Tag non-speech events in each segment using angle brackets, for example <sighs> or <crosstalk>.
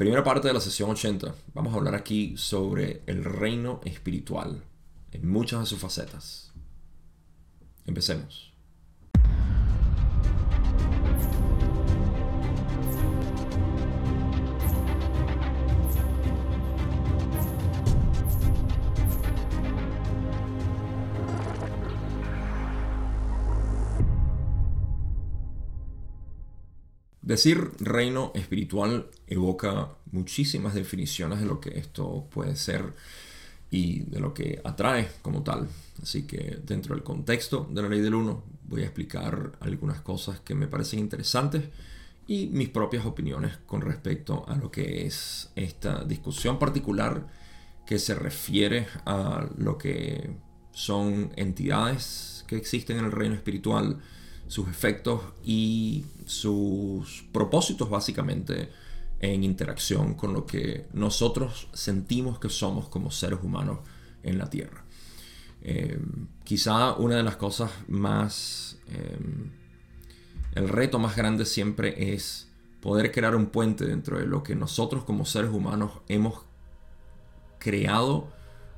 Primera parte de la sesión 80. Vamos a hablar aquí sobre el reino espiritual en muchas de sus facetas. Empecemos. Decir reino espiritual evoca muchísimas definiciones de lo que esto puede ser y de lo que atrae como tal. Así que dentro del contexto de la ley del uno voy a explicar algunas cosas que me parecen interesantes y mis propias opiniones con respecto a lo que es esta discusión particular que se refiere a lo que son entidades que existen en el reino espiritual, sus efectos y sus propósitos básicamente en interacción con lo que nosotros sentimos que somos como seres humanos en la Tierra. Eh, quizá una de las cosas más... Eh, el reto más grande siempre es poder crear un puente dentro de lo que nosotros como seres humanos hemos creado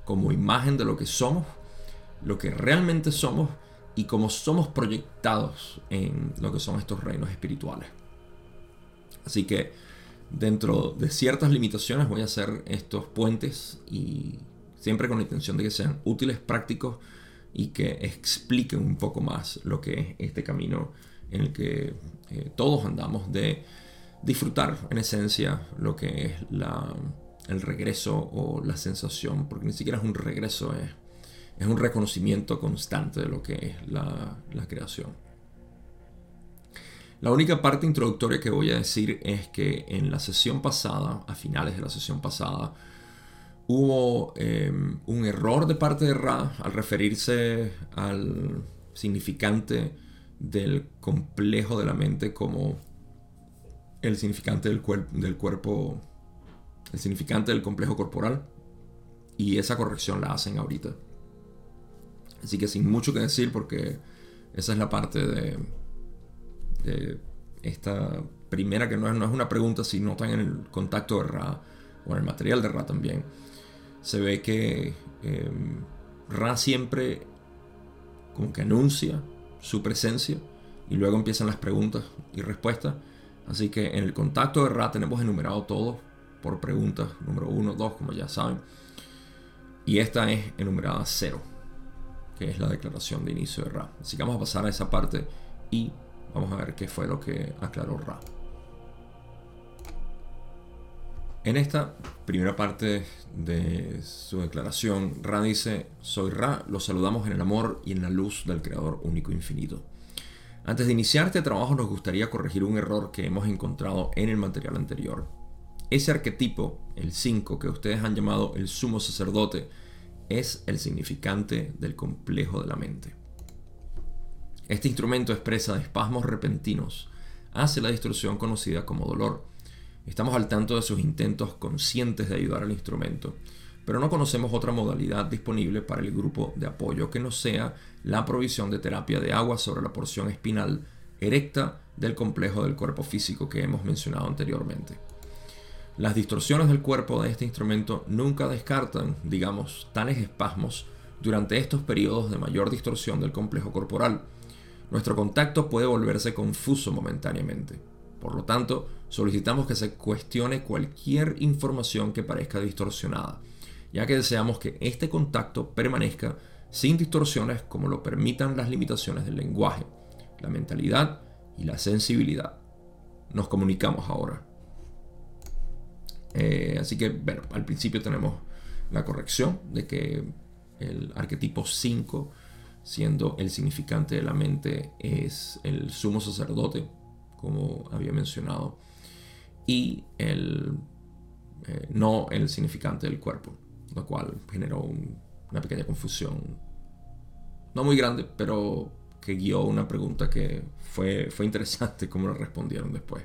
como imagen de lo que somos, lo que realmente somos y cómo somos proyectados en lo que son estos reinos espirituales. Así que dentro de ciertas limitaciones voy a hacer estos puentes y siempre con la intención de que sean útiles, prácticos y que expliquen un poco más lo que es este camino en el que eh, todos andamos de disfrutar en esencia lo que es la, el regreso o la sensación, porque ni siquiera es un regreso, es es un reconocimiento constante de lo que es la, creación. La única parte introductoria que voy a decir es que en la sesión pasada, a finales de la sesión pasada, hubo em, un error de parte de Ra al referirse al significante del complejo de la mente como el significante del, del cuerpo, el significante del complejo corporal. Y esa corrección la hacen ahorita. Así que sin mucho que decir porque esa es la parte de, esta primera que no es, una pregunta, si notan en el contacto de Ra o en el material de Ra también, se ve que em, Ra siempre como que anuncia su presencia y luego empiezan las preguntas y respuestas. Así que en el contacto de Ra tenemos enumerado todo por preguntas, número 1, 2, como ya saben. Y esta es enumerada 0 es la declaración de inicio de Ra. Así que vamos a pasar a esa parte y vamos a ver qué fue lo que aclaró Ra. En esta primera parte de su declaración, Ra dice, soy Ra, los saludamos en el amor y en la luz del Creador único infinito. Antes de iniciar este trabajo nos gustaría corregir un error que hemos encontrado en el material anterior. Ese arquetipo, el 5, que ustedes han llamado el sumo sacerdote, es el significante del complejo de la mente. Este instrumento expresa espasmos repentinos, hace la distorsión conocida como dolor. Estamos al tanto de sus intentos conscientes de ayudar al instrumento, pero no conocemos otra modalidad disponible para el grupo de apoyo que no sea la provisión de terapia de agua sobre la porción espinal erecta del complejo del cuerpo físico que hemos mencionado anteriormente. Las distorsiones del cuerpo de este instrumento nunca descartan, digamos, tales espasmos durante estos periodos de mayor distorsión del complejo corporal. Nuestro contacto puede volverse confuso momentáneamente. Por lo tanto, solicitamos que se cuestione cualquier información que parezca distorsionada, ya que deseamos que este contacto permanezca sin distorsiones como lo permitan las limitaciones del lenguaje, la mentalidad y la sensibilidad. Nos comunicamos ahora. Eh, así que, bueno, al principio tenemos la corrección de que el arquetipo 5, siendo el significante de la mente, es el sumo sacerdote, como había mencionado, y el, eh, no el significante del cuerpo, lo cual generó una pequeña confusión, no muy grande, pero que guió una pregunta que fue, fue interesante <laughs> cómo lo respondieron después.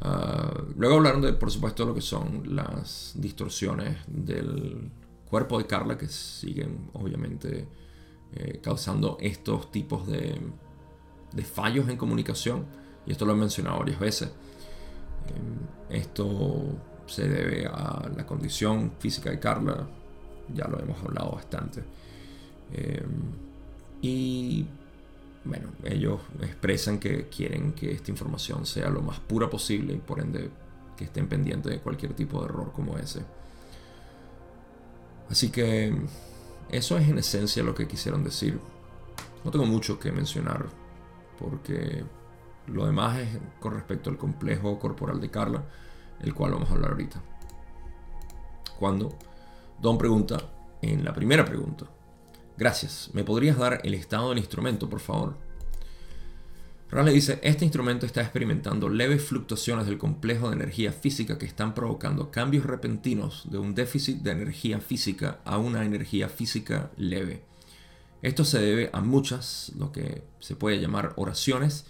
Ah, luego hablaron de, por supuesto, lo que son las distorsiones del cuerpo de Carla que siguen, obviamente, eh, causando estos tipos de, fallos en comunicación. Y esto lo he mencionado varias veces. esto se debe a la condición física de Carla, ya lo hemos hablado bastante. y bueno, ellos expresan que quieren que esta información sea lo más pura posible y por ende que estén pendientes de cualquier tipo de error como ese. Así que eso es en esencia lo que quisieron decir. No tengo mucho que mencionar porque lo demás es con respecto al complejo corporal de Carla, el cual vamos a hablar ahorita. Cuando Don pregunta en la primera pregunta, Gracias. ¿Me podrías dar el estado del instrumento, por favor? le dice, este instrumento está experimentando leves fluctuaciones del complejo de energía física que están provocando cambios repentinos de un déficit de energía física a una energía física leve. Esto se debe a muchas, lo que se puede llamar oraciones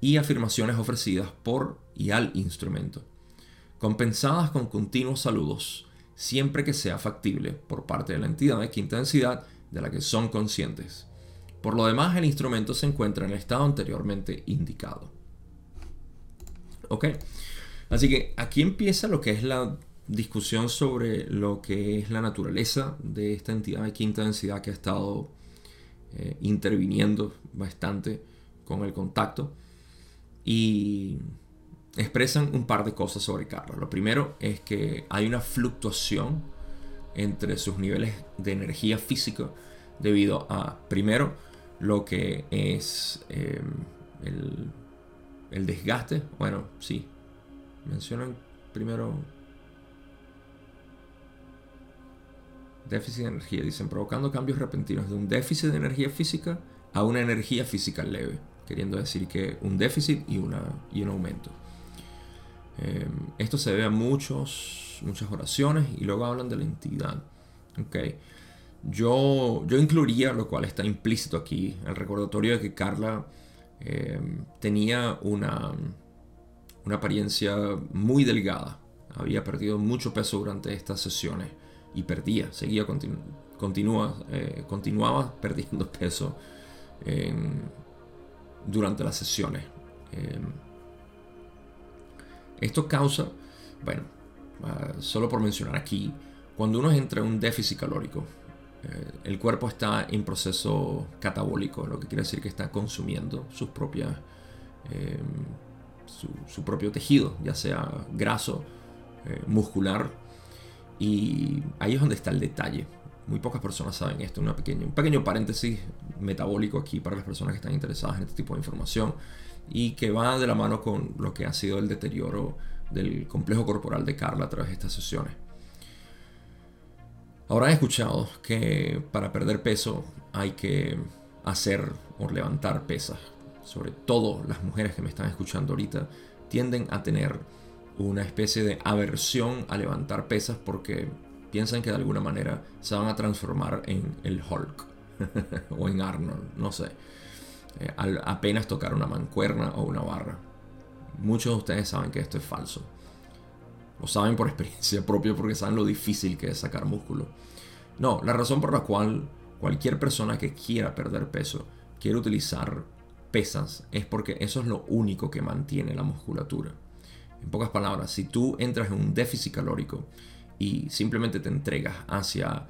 y afirmaciones ofrecidas por y al instrumento, compensadas con continuos saludos, siempre que sea factible por parte de la entidad de quinta densidad de la que son conscientes. Por lo demás, el instrumento se encuentra en el estado anteriormente indicado. ¿Ok? Así que aquí empieza lo que es la discusión sobre lo que es la naturaleza de esta entidad de quinta densidad que ha estado eh, interviniendo bastante con el contacto. Y expresan un par de cosas sobre Carla. Lo primero es que hay una fluctuación entre sus niveles de energía física debido a, primero, lo que es em, el, desgaste. Bueno, sí, mencionan primero déficit de energía. Dicen provocando cambios repentinos de un déficit de energía física a una energía física leve. Queriendo decir que un déficit y, una, y un aumento. Em, esto se debe a muchos, muchas oraciones y luego hablan de la entidad. Okay. Yo, yo incluiría, lo cual está implícito aquí, el recordatorio de que Carla eh, tenía una, una apariencia muy delgada. Había perdido mucho peso durante estas sesiones y perdía, seguía, continua, eh, continuaba <laughs> perdiendo peso durante las sesiones. Eh, esto causa, bueno, ah, solo por mencionar aquí, cuando uno entra en un déficit calórico, eh, el cuerpo está en proceso catabólico, lo que quiere decir que está consumiendo sus propias, eh, su, propio tejido, ya sea graso, eh, muscular. Y ahí es donde está el detalle. Muy pocas personas saben esto. Una pequeña, un pequeño paréntesis metabólico aquí para las personas que están interesadas en este tipo de información y que va de la mano con lo que ha sido el deterioro del complejo corporal de Carla a través de estas sesiones. Habrán escuchado que para perder peso hay que hacer o levantar pesas. Sobre todo las mujeres que me están escuchando ahorita tienden a tener una especie de aversión a levantar pesas porque piensan que de alguna manera se van a transformar en el Hulk <laughs> o en Arnold, no sé. Eh, al apenas tocar una mancuerna o una barra. Muchos de ustedes saben que esto es falso. Lo saben por <laughs> experiencia propia porque saben lo difícil que es sacar músculo. No, la razón por la cual cualquier persona que quiera perder peso quiere utilizar pesas es porque eso es lo único que mantiene la musculatura. En pocas palabras, si tú entras en un déficit calórico y simplemente te entregas hacia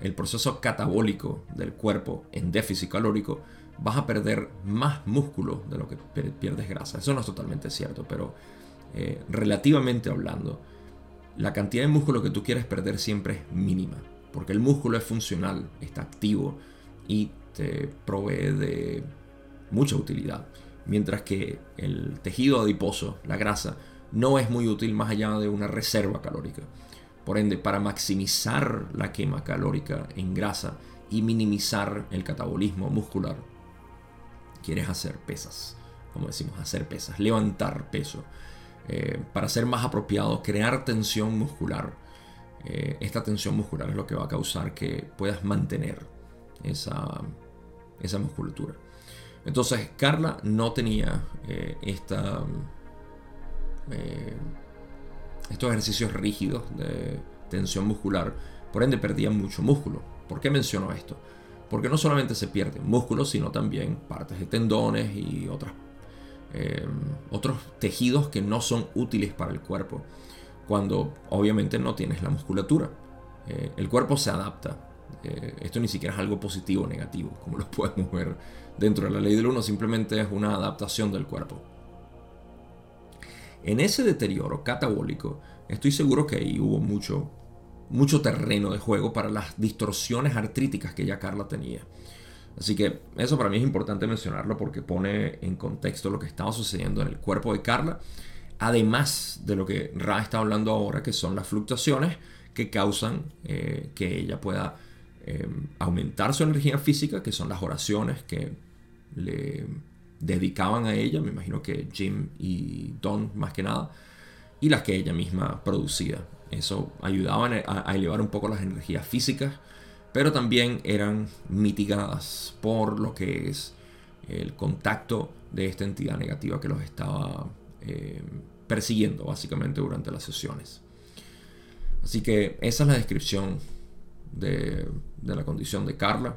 el proceso catabólico del cuerpo en déficit calórico, vas a perder más músculo de lo que pierdes grasa. Eso no es totalmente cierto, pero eh, relativamente hablando, la cantidad de músculo que tú quieres perder siempre es mínima, porque el músculo es funcional, está activo y te provee de mucha utilidad, mientras que el tejido adiposo, la grasa, no es muy útil más allá de una reserva calórica. Por ende, para maximizar la quema calórica en grasa y minimizar el catabolismo muscular, quieres hacer pesas, como decimos, hacer pesas, levantar peso. Eh, para ser más apropiado, crear tensión muscular. Eh, esta tensión muscular es lo que va a causar que puedas mantener esa, esa musculatura. Entonces, Carla no tenía eh, estos ejercicios rígidos de tensión muscular, por ende perdía mucho músculo. ¿Por qué menciono esto? Porque no solamente se pierde músculo, sino también partes de tendones y otras em, otros tejidos que no son útiles para el cuerpo, cuando obviamente no tienes la musculatura. Eh, el cuerpo se adapta. Eh, esto ni siquiera es algo positivo o negativo, como lo <laughs> podemos ver dentro de la ley del 1, simplemente es una adaptación del cuerpo. En ese deterioro catabólico, estoy seguro que ahí hubo mucho, mucho terreno de juego para las distorsiones artríticas que ya Carla tenía. Así que eso para mí es importante mencionarlo porque pone en contexto lo que estaba sucediendo en el cuerpo de Carla, además de lo que Ra está hablando ahora, que son las fluctuaciones que causan eh, que ella pueda eh, aumentar su energía física, que son las oraciones que le dedicaban a ella, me imagino que Jim y Don más que nada, y las que ella misma producía. Eso ayudaba a, elevar un poco las energías físicas, pero también eran mitigadas por lo que es el contacto de esta entidad negativa que los estaba eh, persiguiendo básicamente durante las sesiones. Así que esa es la descripción de, la condición de Carla.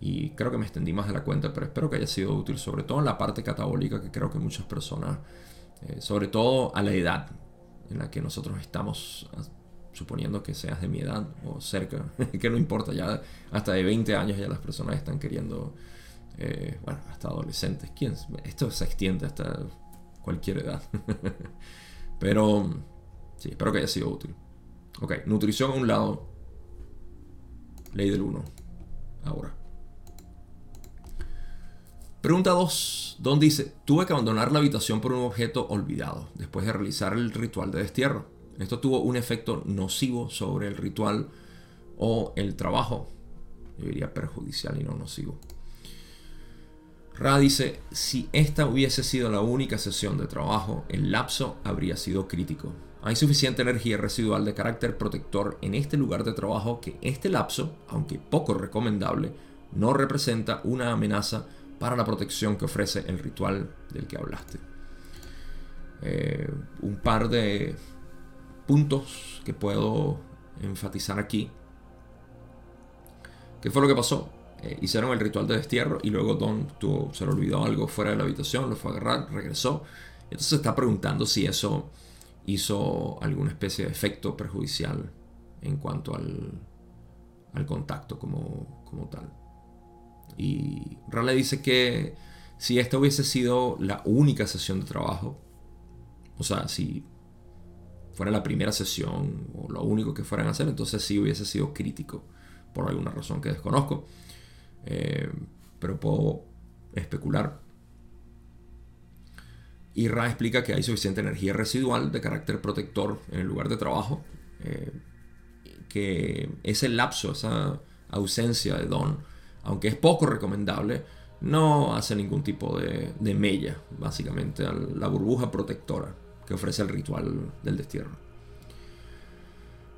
Y creo que me extendí más de la cuenta, pero espero que haya sido útil, sobre todo en la parte catabólica que creo que muchas personas, eh, sobre todo a la edad en la que nosotros estamos, suponiendo que seas de mi edad o cerca, <laughs> que no importa, ya hasta de 20 años ya las personas están queriendo, eh, bueno, hasta adolescentes, ¿quién? Esto se extiende hasta cualquier edad. <laughs> pero sí, espero que haya sido útil. Ok, nutrición a un lado, ley del 1, ahora. Pregunta 2. Don dice, tuve que abandonar la habitación por un objeto olvidado después de realizar el ritual de destierro. Esto tuvo un efecto nocivo sobre el ritual o el trabajo. Yo diría perjudicial y no nocivo. Ra dice, si esta hubiese sido la única sesión de trabajo, el lapso habría sido crítico. Hay suficiente energía residual de carácter protector en este lugar de trabajo que este lapso, aunque poco recomendable, no representa una amenaza para la protección que ofrece el ritual del que hablaste. Eh, un par de puntos que puedo enfatizar aquí. ¿Qué fue lo que pasó? Eh, hicieron el ritual de destierro y luego Don tuvo, se le olvidó algo fuera de la habitación, lo fue a agarrar, regresó. Entonces se está preguntando si eso hizo alguna especie de efecto perjudicial en cuanto al, contacto como tal. Y Raleigh dice que si esta hubiese sido la única sesión de trabajo, o sea, si fuera la primera sesión o lo único que fueran a hacer, entonces sí hubiese sido crítico, por alguna razón que desconozco. Eh, pero puedo especular. Y Ra explica que hay suficiente energía residual de carácter protector en el lugar de trabajo, eh, que ese lapso, esa ausencia de don, aunque es poco recomendable, no hace ningún tipo de, mella, básicamente, a la burbuja protectora que ofrece el ritual del destierro.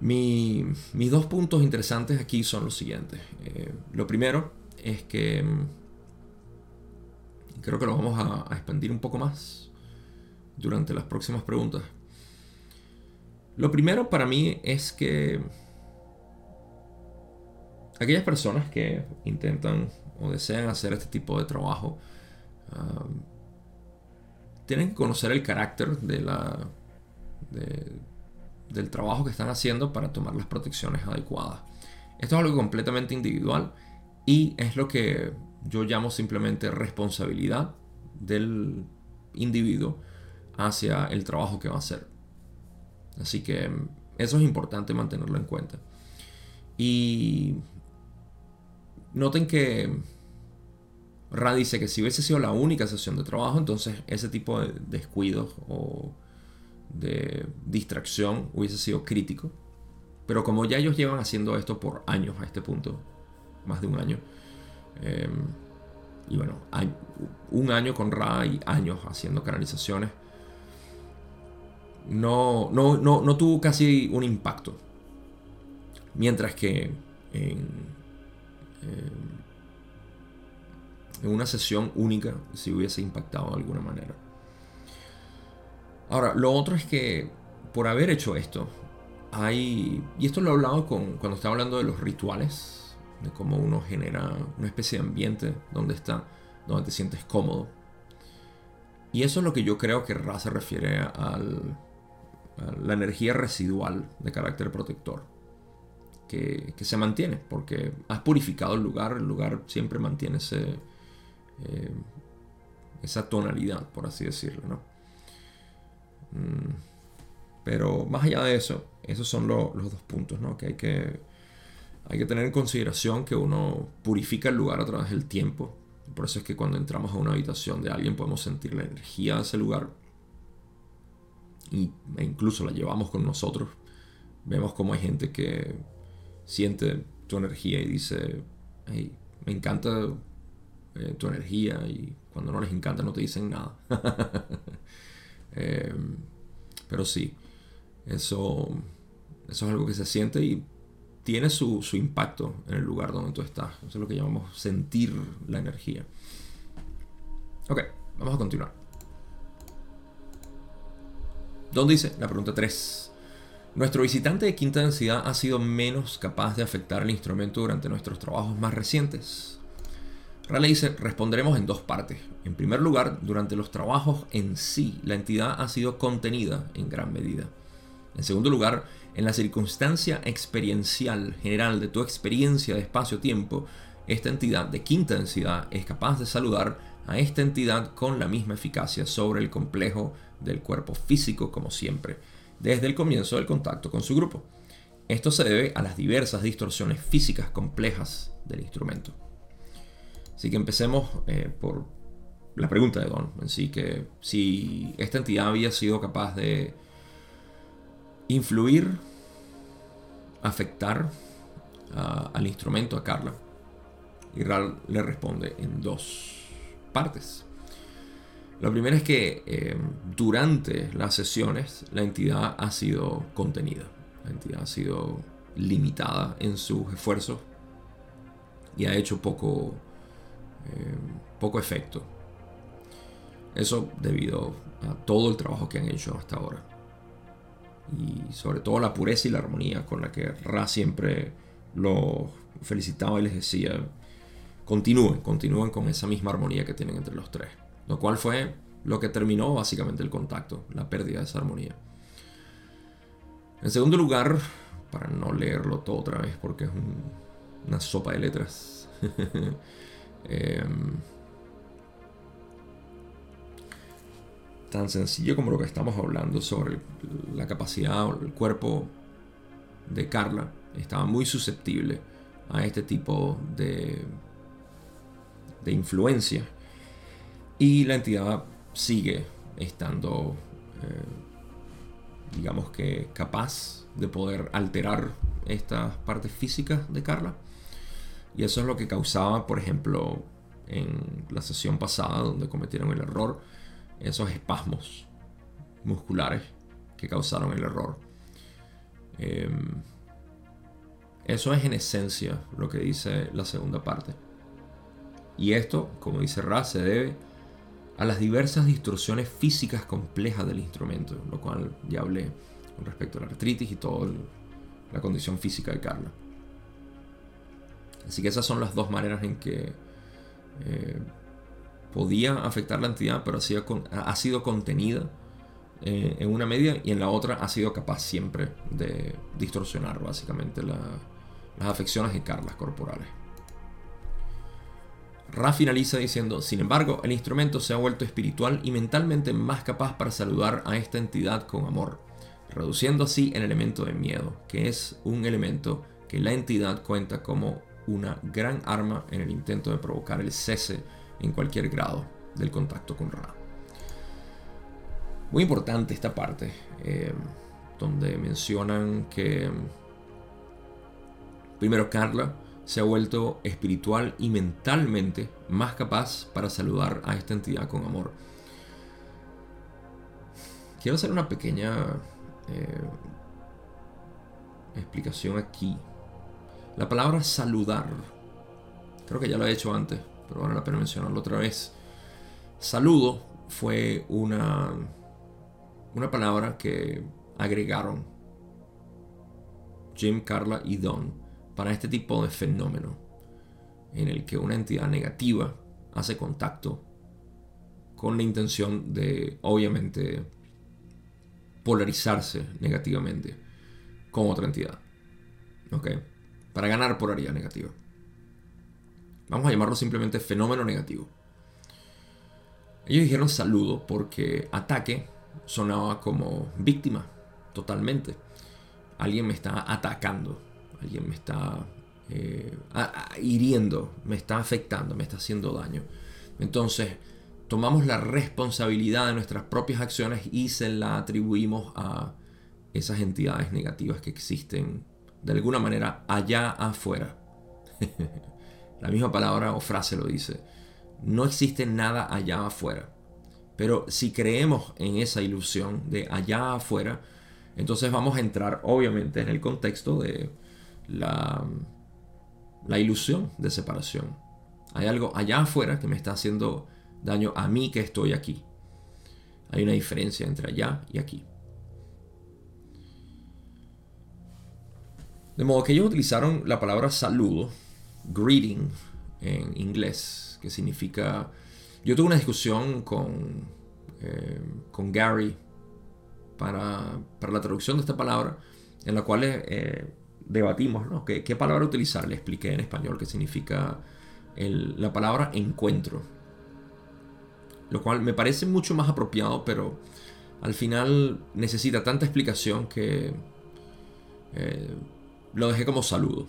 mis dos puntos interesantes aquí son los siguientes. Eh, lo primero es que mm, creo que lo vamos a expandir un poco más durante las próximas preguntas. Lo primero para mí es que aquellas personas que intentan o desean hacer este tipo de trabajo um, tienen que conocer el carácter de la, del trabajo que están haciendo para tomar las protecciones adecuadas. Esto es algo completamente individual y es lo que yo llamo simplemente responsabilidad del individuo hacia el trabajo que va a hacer. Así que eso es importante mantenerlo en cuenta. Y Noten que Ra dice que si hubiese sido la única sesión de trabajo, entonces ese tipo de descuidos o de distracción hubiese sido crítico. Pero como ya ellos llevan haciendo esto por años a este punto, más de un año, em, y bueno, un año con Ra y años haciendo canalizaciones, no, no, no tuvo casi un impacto. Mientras que en en una sesión única si hubiese impactado de alguna manera. Ahora, lo otro es que por haber hecho esto, hay, y esto lo he hablado con, cuando estaba hablando de los rituales, de cómo uno genera una especie de ambiente donde está, donde te sientes cómodo. Y eso es lo que yo creo que Ra se refiere al, a la energía residual de carácter protector. Que, se mantiene, porque has purificado el lugar, el lugar siempre mantiene eh, esa tonalidad, por así decirlo. ¿no? Mm, pero más allá de eso, esos son los dos puntos ¿no? que, hay que hay que tener en consideración que uno purifica el lugar a través del tiempo. Por eso es que cuando entramos a una habitación de alguien podemos sentir la energía de ese lugar e incluso la llevamos con nosotros. Vemos como hay gente que siente tu energía y dice, hey, me encanta eh, tu energía y cuando no les encanta no te dicen nada. <laughs> Em, pero sí, eso, eso es algo que se siente y tiene su, su, impacto en el lugar donde tú estás. Eso es lo que llamamos sentir la energía. Ok, vamos a continuar. Don dice, la pregunta 3. Nuestro visitante de quinta densidad ha sido menos capaz de afectar el instrumento durante nuestros trabajos más recientes. Raleigh dice, responderemos en dos partes. En primer lugar, durante los trabajos en sí, la entidad ha sido contenida en gran medida. En segundo lugar, en la circunstancia experiencial general de tu experiencia de espacio-tiempo, esta entidad de quinta densidad es capaz de saludar a esta entidad con la misma eficacia sobre el complejo del cuerpo físico como siempre, desde el comienzo del contacto con su grupo. Esto se debe a las diversas distorsiones físicas complejas del instrumento. Así que empecemos eh, por la pregunta de Don, en que si esta entidad había sido capaz de influir, afectar al instrumento, a Carla. Y Ral le responde en dos partes. Lo primero es que eh, durante las sesiones la entidad ha sido contenida, la entidad ha sido limitada en sus esfuerzos y ha hecho poco, eh, poco efecto. Eso debido a todo el trabajo que han hecho hasta ahora. Y sobre todo la pureza y la armonía con la que Ra siempre los felicitaba y les decía, continúen, continúen con esa misma armonía que tienen entre los tres. Lo cual fue lo que terminó básicamente el contacto, la pérdida de esa armonía. En segundo lugar, para no leerlo todo otra vez porque es una sopa de letras, <laughs> em, tan sencillo como lo que estamos hablando sobre la capacidad o el cuerpo de Carla, estaba muy susceptible a este tipo de, de influencia y la entidad sigue estando, eh, digamos que, capaz de poder alterar estas partes físicas de Carla. Y eso es lo que causaba, por ejemplo, en la sesión pasada, donde cometieron el error, esos espasmos musculares que causaron el error. Em, eso es en esencia lo que dice la segunda parte. Y esto, como dice Ra, se debe a las diversas distorsiones físicas complejas del instrumento, lo cual ya hablé con respecto a la artritis y toda la condición física de Carla. Así que esas son las dos maneras en que eh, podía afectar la entidad, pero ha sido, contenida eh, en una medida y en la otra ha sido capaz siempre de distorsionar básicamente las afecciones de Carlas corporales. Ra finaliza diciendo, sin embargo, el instrumento se ha vuelto espiritual y mentalmente más capaz para saludar a esta entidad con amor, reduciendo así el elemento de miedo, que es un elemento que la entidad cuenta como una gran arma en el intento de provocar el cese en cualquier grado del contacto con Ra. Muy importante esta parte, eh, donde mencionan que primero Carla se ha vuelto espiritual y mentalmente más capaz para saludar a esta entidad con amor. Quiero hacer una pequeña eh, explicación aquí. La palabra saludar, creo que ya lo he hecho antes, pero vale la pena mencionarlo otra vez. Saludo fue una, una palabra que agregaron Jim, Carla y Don para este tipo de fenómeno en el que una entidad negativa hace contacto con la intención de, obviamente, polarizarse negativamente con otra entidad. ¿Ok? Para ganar polaridad negativa. Vamos a llamarlo simplemente fenómeno negativo. Ellos dijeron saludo porque ataque sonaba como víctima, totalmente. Alguien me está atacando, alguien me está eh, hiriendo, me está afectando, me está haciendo daño. Entonces, tomamos la responsabilidad de nuestras propias acciones y se la atribuimos a esas entidades negativas que existen de alguna manera allá afuera. <laughs> la misma palabra o frase lo dice. No existe nada allá afuera. Pero si creemos en esa ilusión de allá afuera, entonces vamos a entrar obviamente en el contexto de la, la ilusión de separación. Hay algo allá afuera que me está haciendo daño a mí que estoy aquí. Hay una diferencia entre allá y aquí. De modo que ellos utilizaron la palabra saludo, greeting en inglés, que significa... Yo tuve una discusión con, eh, con Gary para, la traducción de esta palabra, en la cual eh, debatimos ¿no? ¿Qué, ¿Qué, palabra utilizar. Le expliqué en español qué significa la palabra encuentro. Lo cual me parece mucho más apropiado, pero al final necesita tanta explicación que eh, lo dejé como saludo.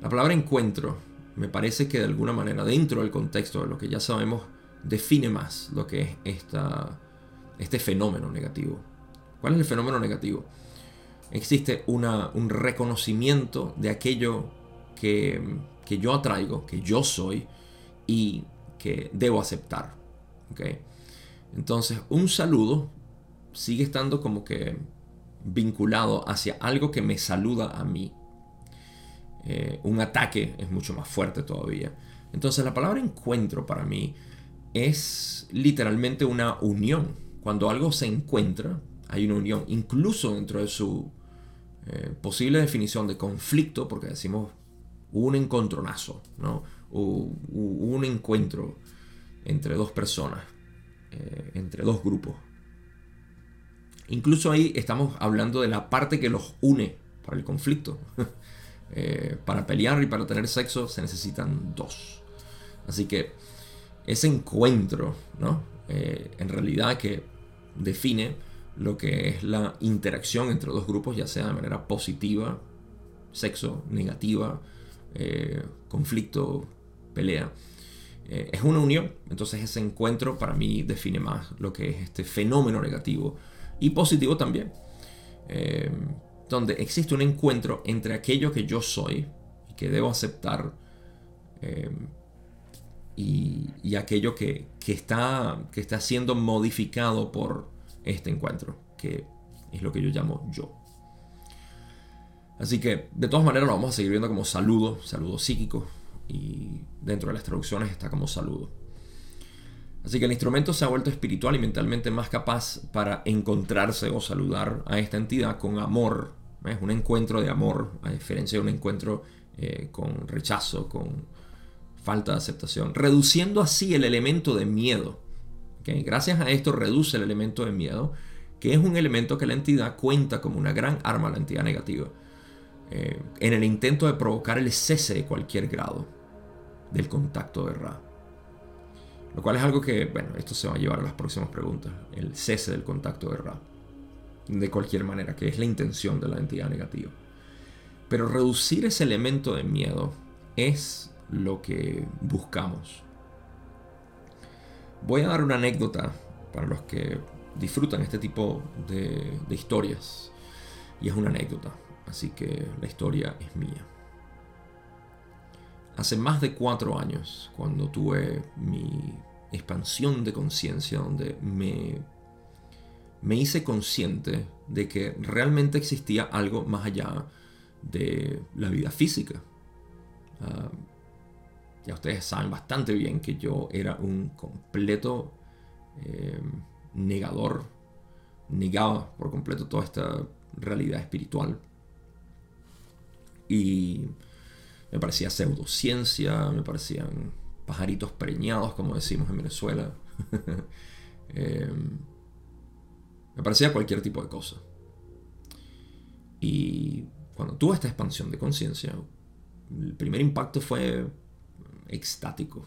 La palabra encuentro me parece que de alguna manera, dentro del contexto de lo que ya sabemos, define más lo que es este fenómeno negativo. ¿Cuál es el fenómeno negativo? Existe una, un reconocimiento de aquello que, que yo atraigo, que yo soy y que debo aceptar. Entonces, un saludo sigue estando como que vinculado hacia algo que me saluda a mí. Eh, un ataque es mucho más fuerte todavía. Entonces, la palabra encuentro para mí es literalmente una unión. Cuando algo se encuentra, hay una unión, incluso dentro de su eh, posible definición de conflicto, porque decimos un encontronazo, ¿no? un encuentro entre dos personas, eh, entre dos grupos. Incluso ahí estamos hablando de la parte que los une para el conflicto. <laughs> Eh, para pelear y para tener sexo se necesitan dos. Así que ese encuentro, ¿no? Eh, en realidad que define lo que es la interacción entre dos grupos, ya sea de manera positiva, sexo, negativa, conflicto, pelea. Eh, es una unión. Entonces ese encuentro para mí define más lo que es este fenómeno negativo y positivo también. Eh, donde existe un encuentro entre aquello que yo soy y que debo aceptar eh, y, aquello que, está, que está siendo modificado por este encuentro, que es lo que yo llamo yo. Así que de todas maneras lo vamos a seguir viendo como saludo, saludo psíquico, y dentro de las traducciones está como saludo. Así que el instrumento se ha vuelto espiritual y mentalmente más capaz para encontrarse o saludar a esta entidad con amor. Es un encuentro de amor, a diferencia de un encuentro eh, con rechazo, con falta de aceptación, reduciendo así el elemento de miedo. Gracias a esto reduce el elemento de miedo, que es un elemento que la entidad cuenta como una gran arma la entidad negativa, eh, en el intento de provocar el cese de cualquier grado del contacto de Ra. Lo cual es algo que, bueno, esto se va a llevar a las próximas preguntas. El cese del contacto de Ra. De cualquier manera, que es la intención de la entidad negativa. Pero reducir ese elemento de miedo es lo que buscamos. Voy a dar una anécdota para los que disfrutan este tipo de, historias. Y es una anécdota, así que la historia es mía hace más de cuatro años, cuando tuve mi expansión de conciencia, donde me, me hice consciente de que realmente existía algo más allá de la vida física. Ah, ya ustedes saben bastante bien que yo era un completo eh, negador, negaba por completo toda esta realidad espiritual. Y me parecía pseudociencia, me parecían pajaritos preñados, como decimos en Venezuela. <laughs> Em, me parecía cualquier tipo de cosa. Y cuando tuve esta expansión de conciencia, el primer impacto fue extático,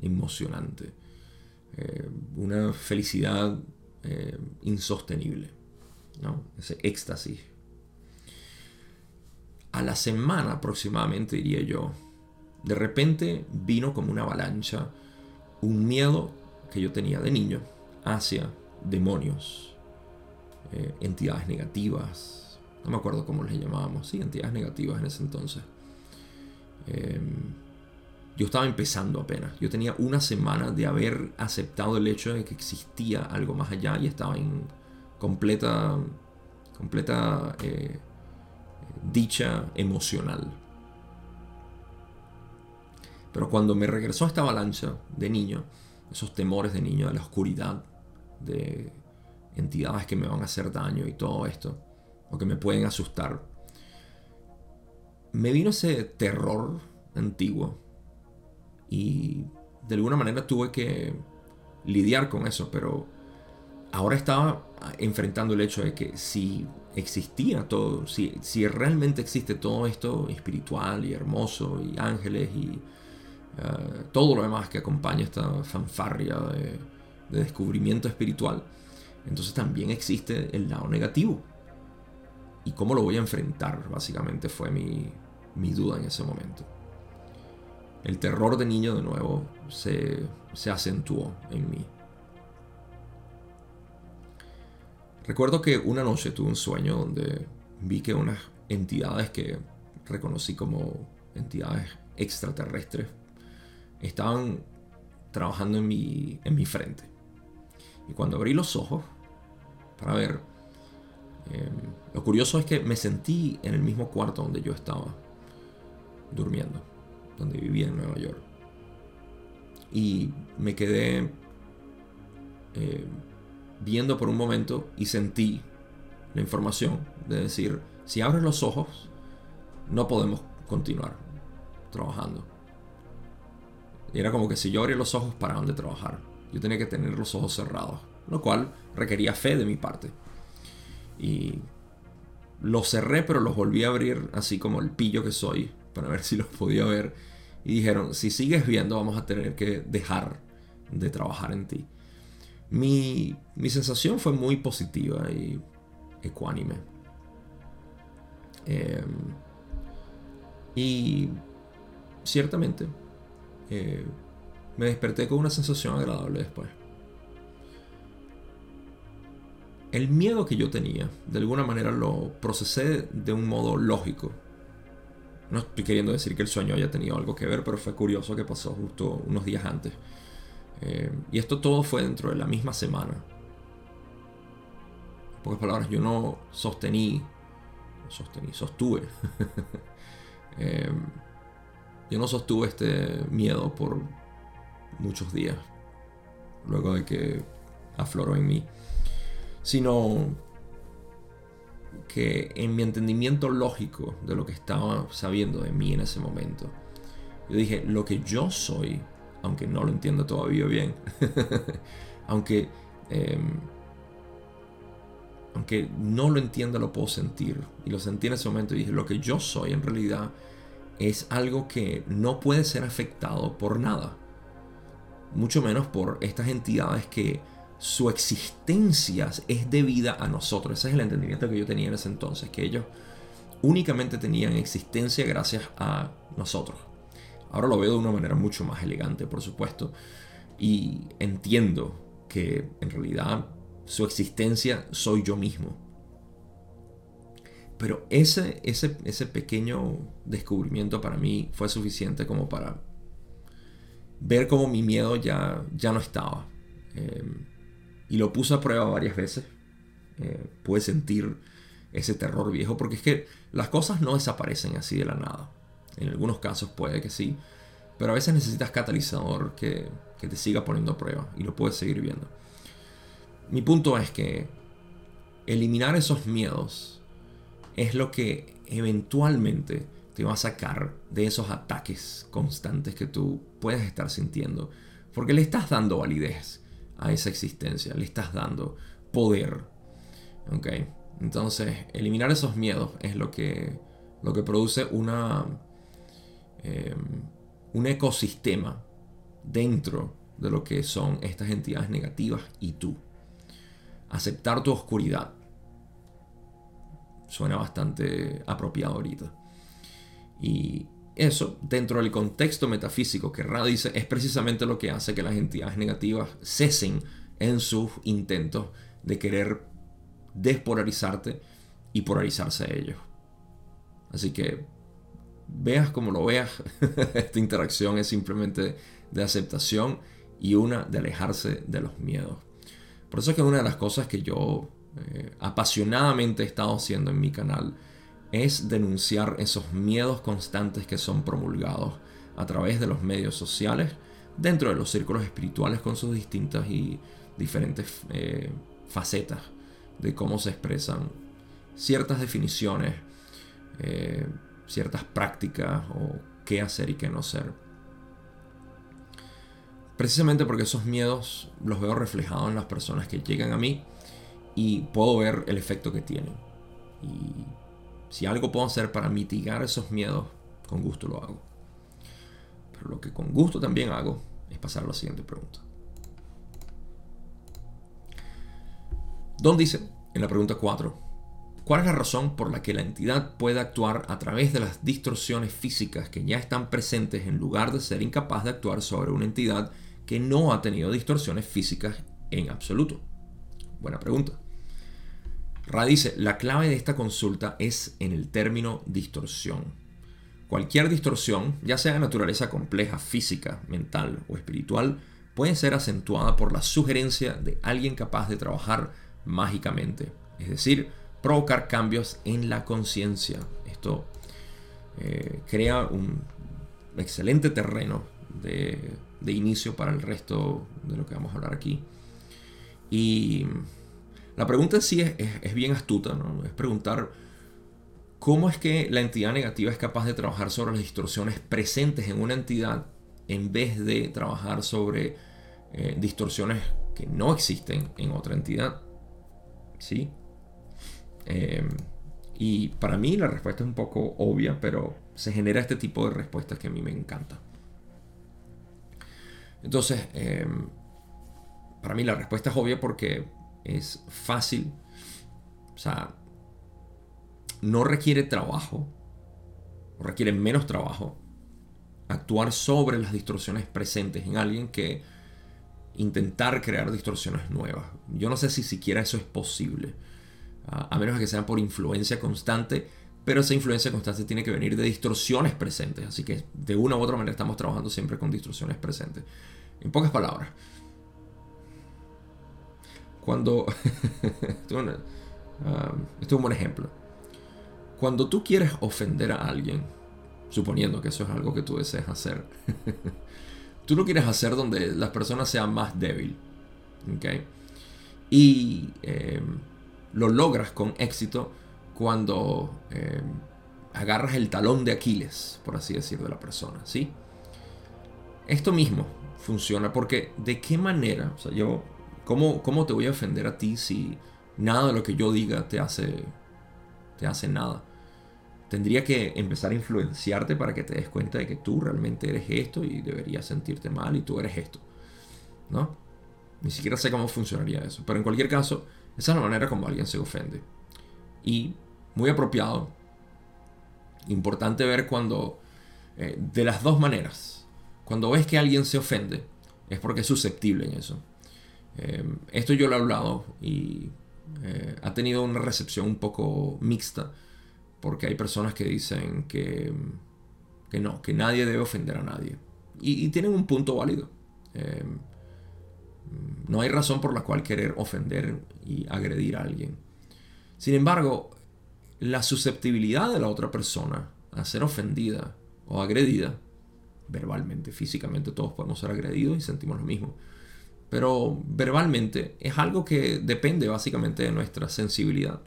emocionante, eh, una felicidad eh, insostenible, ¿no? ese éxtasis. A la semana aproximadamente, diría yo, de repente vino como una avalancha un miedo que yo tenía de niño hacia demonios, eh, entidades negativas, no me acuerdo cómo les llamábamos, sí, entidades negativas en ese entonces. Em, yo estaba empezando apenas, yo tenía una semana de haber aceptado el hecho de que existía algo más allá y estaba en completa, completa eh, dicha emocional. Pero cuando me regresó esta avalancha de niño, esos temores de niño, de la oscuridad, de entidades que me van a hacer daño y todo esto, o que me pueden asustar. Me vino ese terror antiguo y de alguna manera tuve que lidiar con eso, pero ahora estaba enfrentando el hecho de que si existía todo, si, si realmente existe todo esto espiritual y hermoso y ángeles y eh, todo lo demás que acompaña esta fanfarria de, de descubrimiento espiritual, entonces también existe el lado negativo. ¿Y cómo lo voy a enfrentar? Básicamente fue mi, mi duda en ese momento. El terror de niño de nuevo se, se acentuó en mí. Recuerdo que una noche tuve un sueño donde vi que unas entidades que reconocí como entidades extraterrestres estaban trabajando en mi, en mi frente. Y cuando abrí los ojos para ver, em, lo curioso es que me sentí en el mismo cuarto donde yo estaba durmiendo, donde vivía en Nueva York. Y me quedé em, viendo por un momento y sentí la información de decir, si abres los ojos, no podemos continuar trabajando. Era como que si yo abría los ojos, ¿para dónde trabajar? Yo tenía que tener los ojos cerrados, lo cual requería fe de mi parte. Y los cerré, pero los volví a abrir así como el pillo que soy, para ver si los podía ver. Y dijeron, si sigues viendo, vamos a tener que dejar de trabajar en ti. Mi, sensación fue muy positiva y ecuánime. Em, y ciertamente eh, me desperté con una sensación agradable después. El miedo que yo tenía, de alguna manera lo procesé de un modo lógico. No estoy queriendo decir que el sueño haya tenido algo que ver, pero fue curioso que pasó justo unos días antes. Eh, y esto todo fue dentro de la misma semana. En pocas palabras, yo no sostení, sostení, sostuve. <laughs> Eh, yo no sostuve este miedo por muchos días, luego de que afloró en mí, sino que en mi entendimiento lógico de lo que estaba sabiendo de mí en ese momento, yo dije, lo que yo soy aunque no lo entiendo todavía bien, <laughs> aunque, em, aunque no lo entienda, lo puedo sentir. Y lo sentí en ese momento y dije, lo que yo soy en realidad es algo que no puede ser afectado por nada. Mucho menos por estas entidades que su existencia es debida a nosotros. Ese es el entendimiento que yo tenía en ese entonces, que ellos únicamente tenían existencia gracias a nosotros. Ahora lo veo de una manera mucho más elegante, por supuesto, y entiendo que en realidad su existencia soy yo mismo. Pero ese, ese, ese pequeño descubrimiento para mí fue suficiente como para ver cómo mi miedo ya, ya no estaba. Em, y lo puse a prueba varias veces. Eh, pude sentir ese terror viejo, porque es que las cosas no desaparecen así de la nada. En algunos casos puede que sí. Pero a veces necesitas catalizador que, te siga poniendo a prueba y lo puedes seguir viendo. Mi punto es que eliminar esos miedos es lo que eventualmente te va a sacar de esos ataques constantes que tú puedes estar sintiendo Porque le estás dando validez a esa existencia, le estás dando poder. ¿Ok? Entonces, eliminar esos miedos es lo que, lo que produce una, em, un ecosistema dentro de lo que son estas entidades negativas y tú. Aceptar tu oscuridad. Suena bastante apropiado ahorita. Y eso, dentro del contexto metafísico que Ra dice, es precisamente lo que hace que las entidades negativas cesen en sus intentos de querer despolarizarte y polarizarse a ellos. Así que veas como lo veas, <laughs> esta interacción es simplemente de aceptación y una de alejarse de los miedos. Por eso es que una de las cosas que yo eh, apasionadamente he estado haciendo en mi canal es denunciar esos miedos constantes que son promulgados a través de los medios sociales dentro de los círculos espirituales con sus distintas y diferentes eh, facetas de cómo se expresan ciertas definiciones, eh, ciertas prácticas o qué hacer y qué no hacer. Precisamente porque esos miedos los veo reflejados en las personas que llegan a mí y puedo ver el efecto que tienen. Y si algo puedo hacer para mitigar esos miedos, con gusto lo hago. Pero lo que con gusto también hago es pasar a la siguiente pregunta. Don dice, en la pregunta 4, ¿cuál es la razón por la que la entidad puede actuar a través de las distorsiones físicas que ya están presentes en lugar de ser incapaz de actuar sobre una entidad que no ha tenido distorsiones físicas en absoluto? Buena pregunta. Ra dice, la clave de esta consulta es en el término distorsión. Cualquier distorsión, ya sea de naturaleza compleja, física, mental o espiritual, puede ser acentuada por la sugerencia de alguien capaz de trabajar mágicamente, es decir, provocar cambios en la conciencia. Esto eh, crea un excelente terreno de, de inicio para el resto de lo que vamos a hablar aquí. Y la pregunta sí es, bien astuta, ¿no? Es preguntar cómo es que la entidad negativa es capaz de trabajar sobre las distorsiones presentes en una entidad en vez de trabajar sobre eh, distorsiones que no existen en otra entidad. ¿Sí? Em, y para mí la respuesta es un poco obvia, pero se genera este tipo de respuestas que a mí me encanta. Entonces, em, para mí la respuesta es obvia porque es fácil, o sea, no requiere trabajo, o requiere menos trabajo, actuar sobre las distorsiones presentes en alguien que intentar crear distorsiones nuevas. Yo no sé si siquiera eso es posible, a menos que sea por influencia constante, pero esa influencia constante tiene que venir de distorsiones presentes, así que de una u otra manera estamos trabajando siempre con distorsiones presentes. En pocas palabras, cuando... <laughs> Um, esto, es un buen ejemplo. Cuando tú quieres ofender a alguien, suponiendo que eso es algo que tú deseas hacer, <laughs> tú lo quieres hacer donde las personas sean más débil. Y em, lo logras con éxito cuando em, agarras el talón de Aquiles, por así decir, de la persona. ¿sí? Esto mismo funciona porque de qué manera, o sea, yo ¿Cómo, te voy a ofender a ti si nada de lo que yo diga te hace, te hace nada? Tendría que empezar a influenciarte para que te des cuenta de que tú realmente eres esto y deberías sentirte mal y tú eres esto. ¿No? Ni siquiera sé cómo funcionaría eso. Pero en cualquier caso, esa es la manera como alguien se ofende. Y muy apropiado. Importante ver cuando, eh, de las dos maneras, cuando ves que alguien se ofende, es porque es susceptible en eso. Em, esto yo lo he hablado y eh, ha tenido una recepción un poco mixta, porque hay personas que dicen que, que no, que nadie debe ofender a nadie. Y, tienen un punto válido. Em, no hay razón por la cual querer ofender y agredir a alguien. Sin embargo, la susceptibilidad de la otra persona a ser ofendida o agredida, verbalmente, físicamente, todos podemos ser agredidos y sentimos lo mismo pero verbalmente es algo que depende básicamente de nuestra sensibilidad.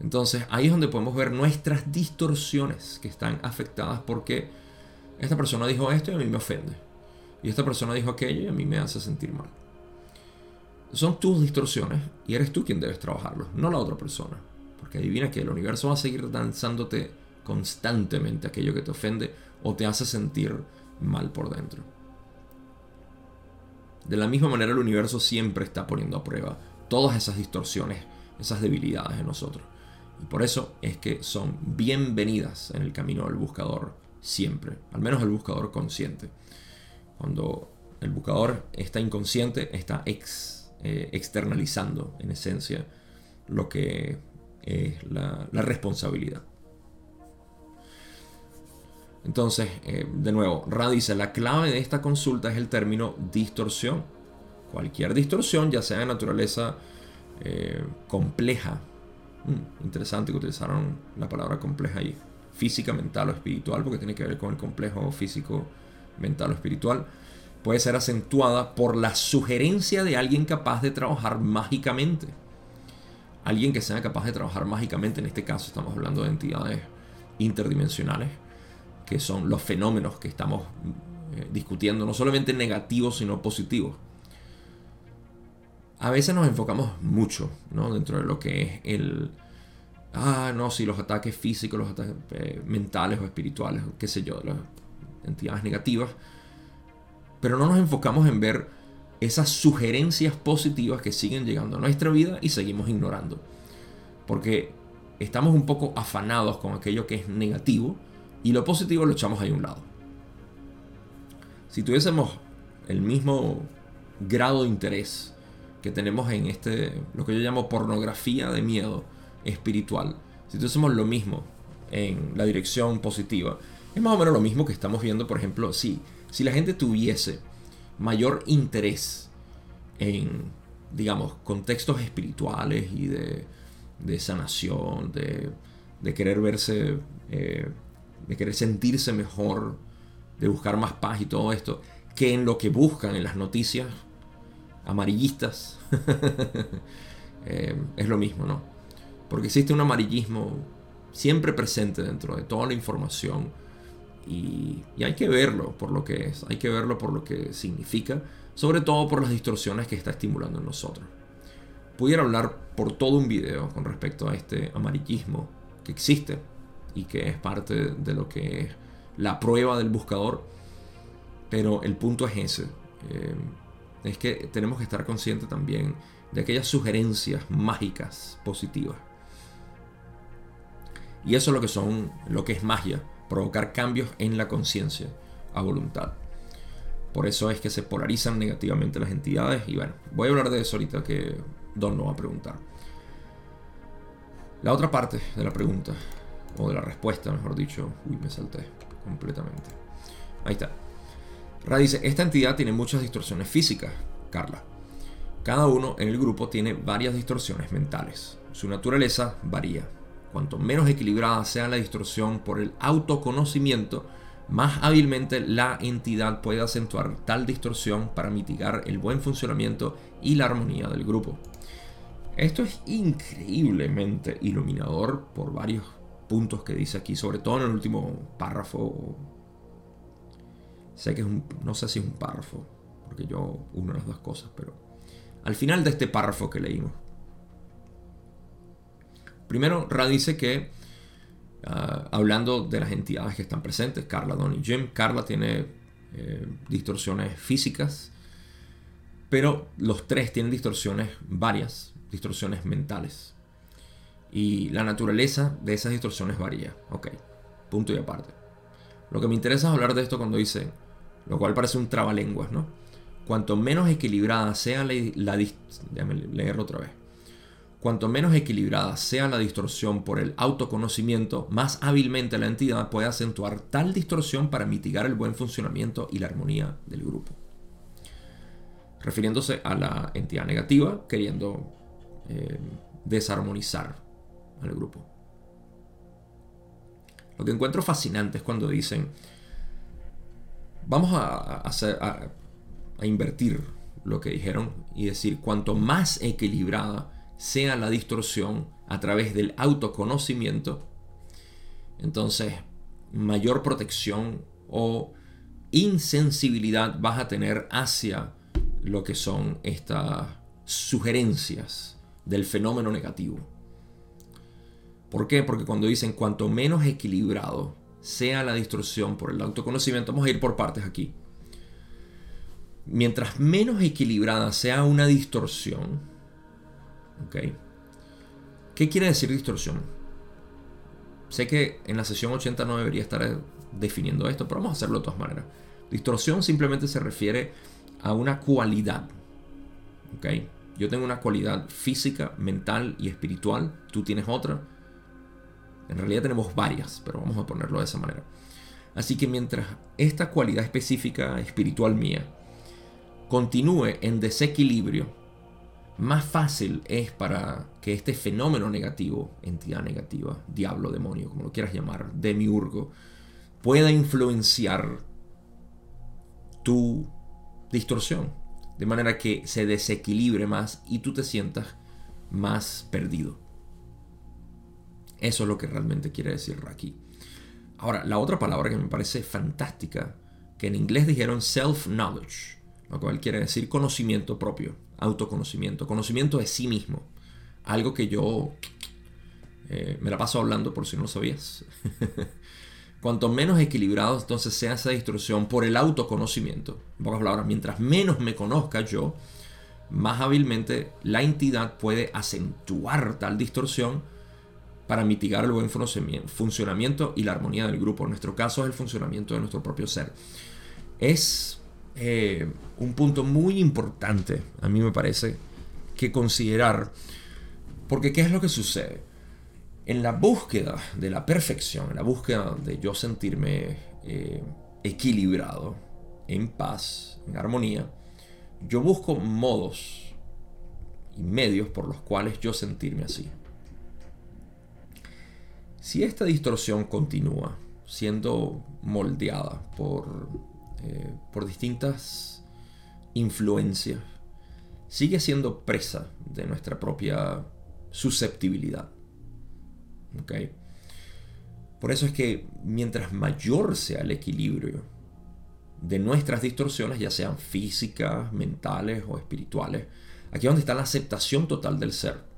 Entonces ahí es donde podemos ver nuestras distorsiones que están afectadas porque esta persona dijo esto y a mí me ofende. y esta persona dijo aquello y a mí me hace sentir mal. Son tus distorsiones y eres tú quien debes trabajarlos, no la otra persona. Porque adivina que el universo va a seguir danzándote constantemente aquello que te ofende o te hace sentir mal por dentro. De la misma manera el universo siempre está poniendo a prueba todas esas distorsiones, esas debilidades en nosotros. Y por eso es que son bienvenidas en el camino del buscador siempre, al menos el buscador consciente. Cuando el buscador está inconsciente, está eh, externalizando en esencia lo que es la, responsabilidad. Entonces, eh, de nuevo, Ra dice, la clave de esta consulta es el término distorsión. Cualquier distorsión, ya sea de naturaleza eh, compleja, mm, interesante que utilizaron la palabra compleja ahí, física, mental o espiritual, porque tiene que ver con el complejo físico, mental o espiritual, puede ser acentuada por la sugerencia de alguien capaz de trabajar mágicamente. Alguien que sea capaz de trabajar mágicamente, en este caso estamos hablando de entidades interdimensionales, que son los fenómenos que estamos eh, discutiendo, no solamente negativos, sino positivos. A veces nos enfocamos mucho ¿no? dentro de lo que es el, ah, no, si los ataques físicos, los ataques eh, mentales o espirituales, qué sé yo, las entidades negativas, pero no nos enfocamos en ver esas sugerencias positivas que siguen llegando a nuestra vida y seguimos ignorando. Porque estamos un poco afanados con aquello que es negativo y lo positivo lo echamos ahí a un lado. Si tuviésemos el mismo grado de interés que tenemos en este, lo que yo llamo pornografía de miedo espiritual, si tuviésemos lo mismo en la dirección positiva, es más o menos lo mismo que estamos viendo, por ejemplo, si si la gente tuviese mayor interés en, digamos, contextos espirituales y de, sanación, de, querer verse, eh, de querer sentirse mejor, de buscar más paz y todo esto, que en lo que buscan en las noticias amarillistas, <laughs> eh, es lo mismo, ¿no? Porque existe un amarillismo siempre presente dentro de toda la información y, hay que verlo por lo que es, hay que verlo por lo que significa, sobre todo por las distorsiones que está estimulando en nosotros. Pudiera hablar por todo un video con respecto a este amarillismo que existe y que es parte de lo que es la prueba del buscador, pero el punto es ese. Eh, es que tenemos que estar conscientes también de aquellas sugerencias mágicas positivas. Y eso es lo que son, lo que es magia provocar cambios en la conciencia a voluntad. Por eso es que se polarizan negativamente las entidades y bueno, voy a hablar de eso ahorita que Don nos va a preguntar. La otra parte de la pregunta, o de la respuesta, mejor dicho, uy, me salté completamente. Ahí está. Ra dice, esta entidad tiene muchas distorsiones físicas, Carla. Cada uno en el grupo tiene varias distorsiones mentales. Su naturaleza varía. Cuanto menos equilibrada sea la distorsión por el autoconocimiento, más hábilmente la entidad puede acentuar tal distorsión para mitigar el buen funcionamiento y la armonía del grupo. Esto es increíblemente iluminador por varios puntos que dice aquí, sobre todo en el último párrafo. Sé que es un, no sé si es un párrafo, porque yo uno las dos cosas, pero al final de este párrafo que leímos, Primero, Ra dice que, ah, hablando de las entidades que están presentes, Carla, Don y Jim, Carla tiene eh, distorsiones físicas, pero los tres tienen distorsiones varias, distorsiones mentales. Y la naturaleza de esas distorsiones varía. Ok, punto y aparte. Lo que me interesa es hablar de esto cuando dice, lo cual parece un trabalenguas, ¿no? Cuanto menos equilibrada sea la, la déjame leerlo otra vez. Cuanto menos equilibrada sea la distorsión por el autoconocimiento, más hábilmente la entidad puede acentuar tal distorsión para mitigar el buen funcionamiento y la armonía del grupo. Refiriéndose a la entidad negativa, queriendo eh, desarmonizar al grupo. Lo que encuentro fascinante es cuando dicen, vamos a, a invertir lo que dijeron y decir, cuanto más equilibrada sea la distorsión a través del autoconocimiento, entonces mayor protección o insensibilidad vas a tener hacia lo que son estas sugerencias del fenómeno negativo. ¿Por qué? Porque cuando dicen cuanto menos equilibrado sea la distorsión por el autoconocimiento, vamos a ir por partes aquí. Mientras menos equilibrada sea una distorsión, ¿ok? ¿Qué quiere decir distorsión? Sé que en la sesión 80 no debería estar definiendo esto, pero vamos a hacerlo de todas maneras. Distorsión simplemente se refiere a una cualidad. ¿Ok? Yo tengo una cualidad física, mental y espiritual. Tú tienes otra. En realidad tenemos varias, pero vamos a ponerlo de esa manera. Así que mientras esta cualidad específica espiritual mía continúe en desequilibrio, más fácil es para que este fenómeno negativo, entidad negativa, diablo, demonio, como lo quieras llamar, demiurgo, pueda influenciar tu distorsión, de manera que se desequilibre más y tú te sientas más perdido. Eso es lo que realmente quiere decir aquí. Ahora, la otra palabra que me parece fantástica, que en inglés dijeron self-knowledge, lo cual quiere decir conocimiento propio, autoconocimiento, conocimiento de sí mismo. Algo que yo eh, me la paso hablando por si no lo sabías. <laughs> Cuanto menos equilibrado entonces sea esa distorsión por el autoconocimiento, en pocas palabras, mientras menos me conozca yo, más hábilmente la entidad puede acentuar tal distorsión para mitigar el buen funcionamiento y la armonía del grupo. En nuestro caso es el funcionamiento de nuestro propio ser. Es eh, un punto muy importante, a mí me parece, que considerar, porque ¿qué es lo que sucede? en la búsqueda de la perfección, en la búsqueda de yo sentirme eh, equilibrado, en paz, en armonía, yo busco modos y medios por los cuales yo sentirme así. Si esta distorsión continúa siendo moldeada por, eh, por distintas influencias, sigue siendo presa de nuestra propia susceptibilidad. Por eso es que mientras mayor sea el equilibrio de nuestras distorsiones, ya sean físicas, mentales o espirituales, aquí es donde está la aceptación total del ser.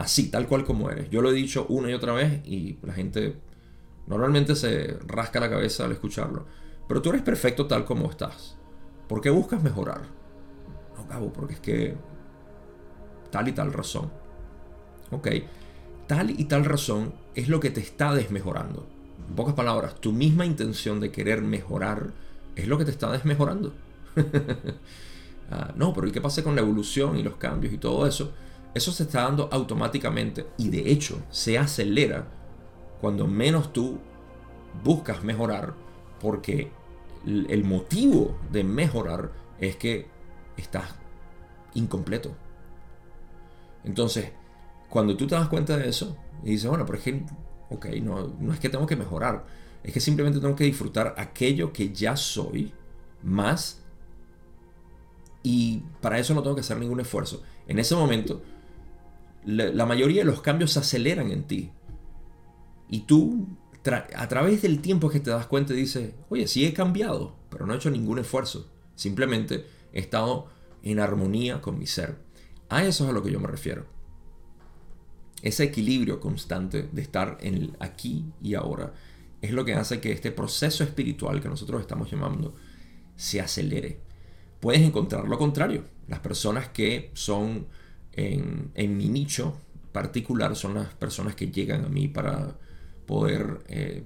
Así, tal cual como eres. Yo lo he dicho una y otra vez y la gente normalmente se rasca la cabeza al escucharlo. Pero tú eres perfecto tal como estás. ¿Por qué buscas mejorar? No, cabo, porque es que tal y tal razón. Ok tal y tal razón es lo que te está desmejorando. En pocas palabras, tu misma intención de querer mejorar es lo que te está desmejorando. <laughs> Ah, no, pero ¿y qué pasa con la evolución y los cambios y todo eso? Eso se está dando automáticamente y de hecho se acelera cuando menos tú buscas mejorar porque el motivo de mejorar es que estás incompleto. Entonces, cuando tú te das cuenta de eso y dices, bueno, pero es que, ok, no, no es que tengo que mejorar, es que simplemente tengo que disfrutar aquello que ya soy más y para eso no tengo que hacer ningún esfuerzo. En ese momento, la, mayoría de los cambios se aceleran en ti. Y tú, a través del tiempo que te das cuenta, dices, oye, sí he cambiado, pero no he hecho ningún esfuerzo. Simplemente he estado en armonía con mi ser. A eso es a lo que yo me refiero ese equilibrio constante de estar en el aquí y ahora es lo que hace que este proceso espiritual que nosotros estamos llamando se acelere. Puedes encontrar lo contrario. Las personas que son en, mi nicho particular son las personas que llegan a mí para poder eh,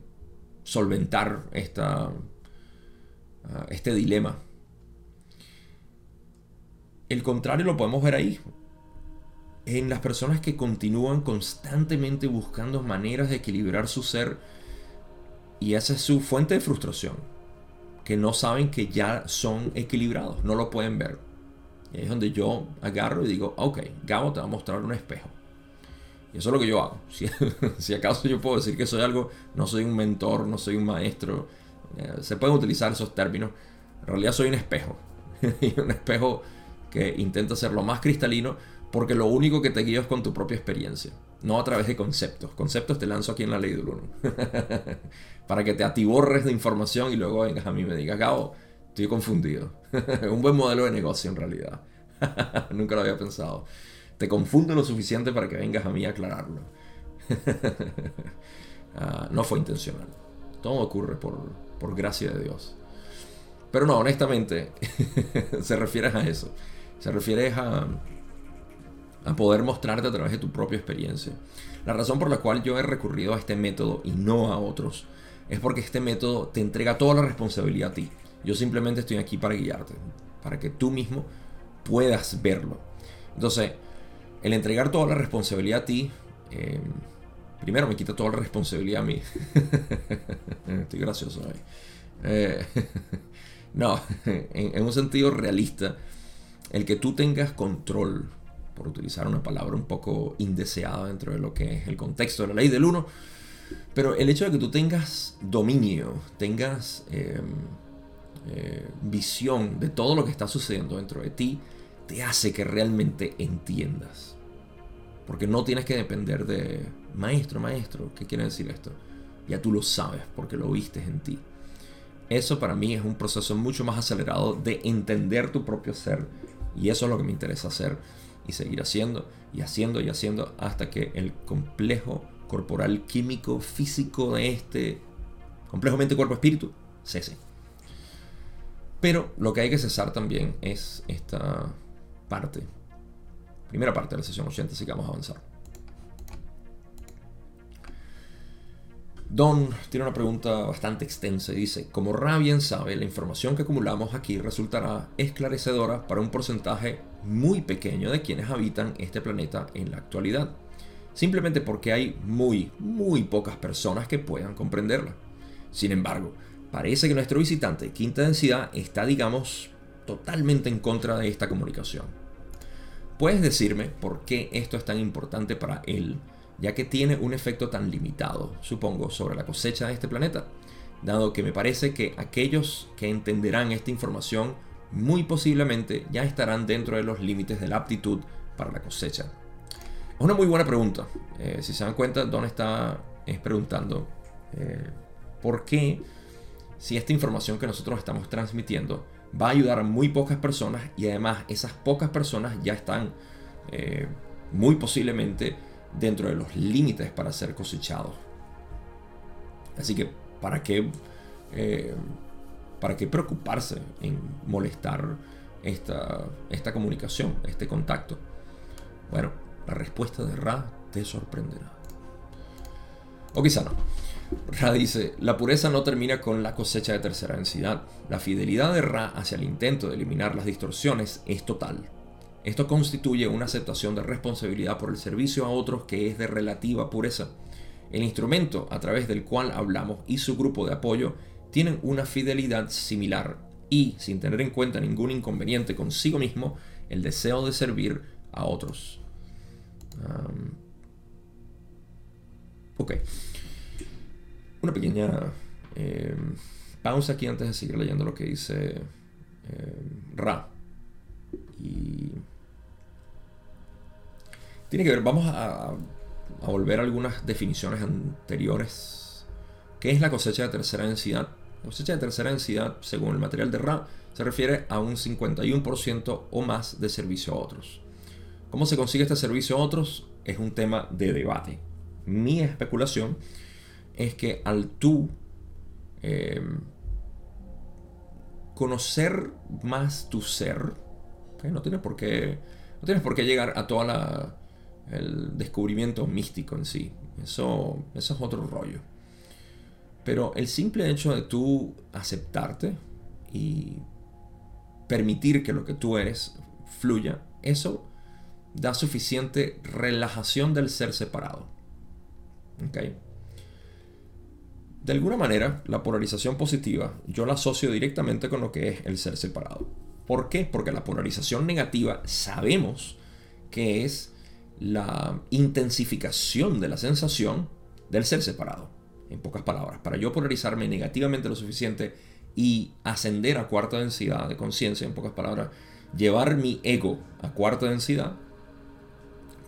solventar esta, ah, este dilema. El contrario lo podemos ver ahí en las personas que continúan constantemente buscando maneras de equilibrar su ser y esa es su fuente de frustración, que no saben que ya son equilibrados, no lo pueden ver. Es donde yo agarro y digo, ok, Gabo te va a mostrar un espejo. Y eso es lo que yo hago. <laughs> Si, si acaso yo puedo decir que soy algo, no soy un mentor, no soy un maestro, eh, se pueden utilizar esos términos. En realidad soy un espejo. <laughs> y un espejo que intenta ser lo más cristalino porque lo único que te guío es con tu propia experiencia, no a través de conceptos. Conceptos te lanzo aquí en la ley del uno. <laughs> Para que te atiborres de información y luego vengas a mí y me digas, Gabo, Estoy confundido. <laughs> un buen modelo de negocio en realidad. <laughs> Nunca lo había pensado. Te confundo lo suficiente para que vengas a mí a aclararlo. <laughs> Ah, no fue intencional. Todo ocurre por, por gracia de Dios. Pero no, honestamente, se refiere a eso. Se refiere a, a poder mostrarte a través de tu propia experiencia. La razón por la cual yo he recurrido a este método y no a otros es porque este método te entrega toda la responsabilidad a ti. Yo simplemente estoy aquí para guiarte, para que tú mismo puedas verlo. Entonces, el entregar toda la responsabilidad a ti, eh, primero me quita toda la responsabilidad a mí. <laughs> estoy gracioso ahí. Eh, <laughs> no, <laughs> en, un sentido realista, el que tú tengas control, por utilizar una palabra un poco indeseada dentro de lo que es el contexto de la ley del uno, pero el hecho de que tú tengas dominio, tengas em, eh, visión de todo lo que está sucediendo dentro de ti, te hace que realmente entiendas. Porque no tienes que depender de, maestro, maestro, ¿qué quiere decir esto? Ya tú lo sabes porque lo viste en ti. Eso para mí es un proceso mucho más acelerado de entender tu propio ser. Y eso es lo que me interesa hacer y seguir haciendo y haciendo y haciendo hasta que el complejo corporal, químico, físico de este complejo mente, cuerpo, espíritu cese. Pero lo que hay que cesar también es esta parte. Primera parte de la sesión 80, así que vamos a avanzar. Don tiene una pregunta bastante extensa y dice, como Ra bien sabe, la información que acumulamos aquí resultará esclarecedora para un porcentaje muy pequeño de quienes habitan este planeta en la actualidad simplemente porque hay muy, muy pocas personas que puedan comprenderla. Sin embargo, parece que nuestro visitante quinta densidad está, digamos, totalmente en contra de esta comunicación. ¿Puedes decirme por qué esto es tan importante para él, ya que tiene un efecto tan limitado, supongo, sobre la cosecha de este planeta? Dado que me parece que aquellos que entenderán esta información muy posiblemente ya estarán dentro de los límites de la aptitud para la cosecha es una muy buena pregunta. Eh, si se dan cuenta, Don está es preguntando eh, por qué, si esta información que nosotros estamos transmitiendo va a ayudar a muy pocas personas y además esas pocas personas ya están eh, muy posiblemente dentro de los límites para ser cosechados. Así que, ¿para qué, ¿para qué preocuparse en molestar esta, esta comunicación, este contacto? Bueno, la respuesta de Ra te sorprenderá. O quizá no. Ra dice, la pureza no termina con la cosecha de tercera densidad. La fidelidad de Ra hacia el intento de eliminar las distorsiones es total. Esto constituye una aceptación de responsabilidad por el servicio a otros que es de relativa pureza. El instrumento a través del cual hablamos y su grupo de apoyo tienen una fidelidad similar y, sin tener en cuenta ningún inconveniente consigo mismo, el deseo de servir a otros ok. Una pequeña em, pausa aquí antes de seguir leyendo lo que dice em, Ra. Y tiene que ver, vamos a, a volver a algunas definiciones anteriores. ¿Qué es la cosecha de tercera densidad? La cosecha de tercera densidad, según el material de Ra, se refiere a un 51% o más de servicio a otros. ¿Cómo se consigue este servicio a otros? Es un tema de debate. Mi especulación es que al tú em, conocer más tu ser, no, tienes por qué, no tienes por qué llegar a todo el descubrimiento místico en sí. Eso, eso es otro rollo. Pero el simple hecho de tú aceptarte y permitir que lo que tú eres fluya, eso da suficiente relajación del ser separado. De alguna manera, la polarización positiva yo la asocio directamente con lo que es el ser separado. ¿Por qué? Porque la polarización negativa sabemos que es la intensificación de la sensación del ser separado. En pocas palabras, para yo polarizarme negativamente lo suficiente y ascender a cuarta densidad de conciencia, en pocas palabras, llevar mi ego a cuarta densidad,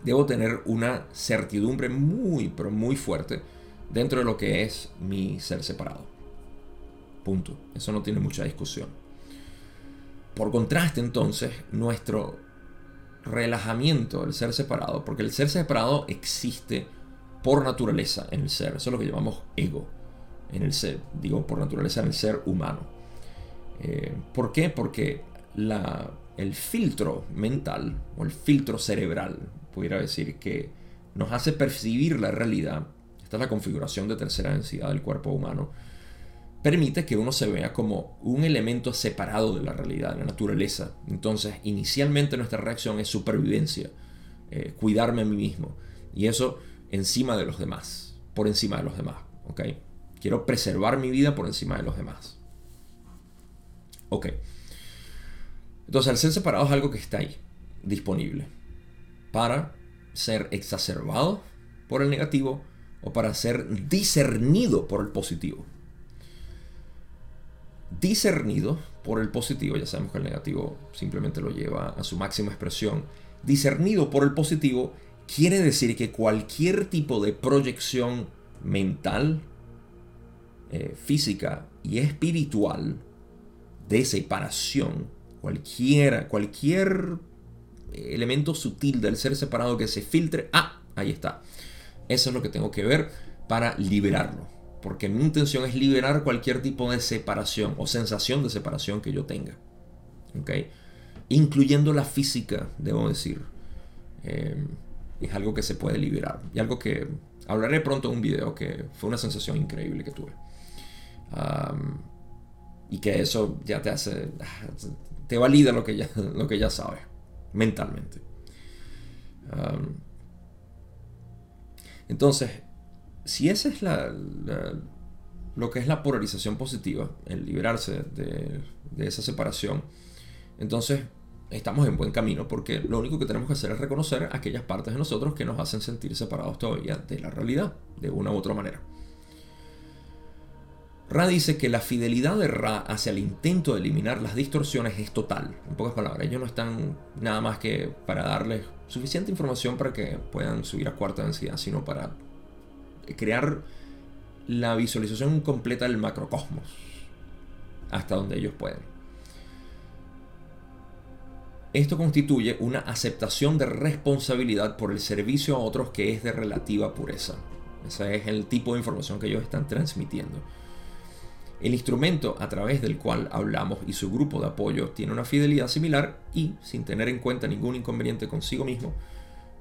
debo tener una certidumbre muy, pero muy fuerte dentro de lo que es mi ser separado. Punto. Eso no tiene mucha discusión. Por contraste, entonces, nuestro relajamiento, el ser separado, porque el ser separado existe por naturaleza en el ser, eso es lo que llamamos ego, en el ser, digo por naturaleza en el ser humano. Eh, ¿Por qué? Porque la, el filtro mental o el filtro cerebral, pudiera decir, que nos hace percibir la realidad, esta es la configuración de tercera densidad del cuerpo humano, permite que uno se vea como un elemento separado de la realidad, de la naturaleza. Entonces, inicialmente nuestra reacción es supervivencia, eh, cuidarme a mí mismo. Y eso encima de los demás, por encima de los demás. Quiero preservar mi vida por encima de los demás. Ok. Entonces, el ser separado es algo que está ahí, disponible, para ser exacerbado por el negativo o para ser discernido por el positivo discernido por el positivo, ya sabemos que el negativo simplemente lo lleva a su máxima expresión, discernido por el positivo quiere decir que cualquier tipo de proyección mental, eh, física y espiritual de separación, cualquiera, cualquier elemento sutil del ser separado que se filtre, ah, ahí está. Eso es lo que tengo que ver para liberarlo porque mi intención es liberar cualquier tipo de separación o sensación de separación que yo tenga. ¿Ok? Incluyendo la física, debo decir. Eh, es algo que se puede liberar. Y algo que hablaré pronto en un video que fue una sensación increíble que tuve. y que eso ya te hace. Te valida lo que ya, <laughs> lo que ya sabes. Mentalmente. Entonces, si esa es la, lo que es la polarización positiva, el liberarse de, esa separación, entonces estamos en buen camino porque lo único que tenemos que hacer es reconocer aquellas partes de nosotros que nos hacen sentir separados todavía de la realidad, de una u otra manera. Ra dice que la fidelidad de Ra hacia el intento de eliminar las distorsiones es total. En pocas palabras, ellos no están nada más que para darles suficiente información para que puedan subir a cuarta densidad, sino para crear la visualización completa del macrocosmos hasta donde ellos pueden. Esto constituye una aceptación de responsabilidad por el servicio a otros que es de relativa pureza. Ese es el tipo de información que ellos están transmitiendo. El instrumento a través del cual hablamos y su grupo de apoyo tiene una fidelidad similar y, sin tener en cuenta ningún inconveniente consigo mismo,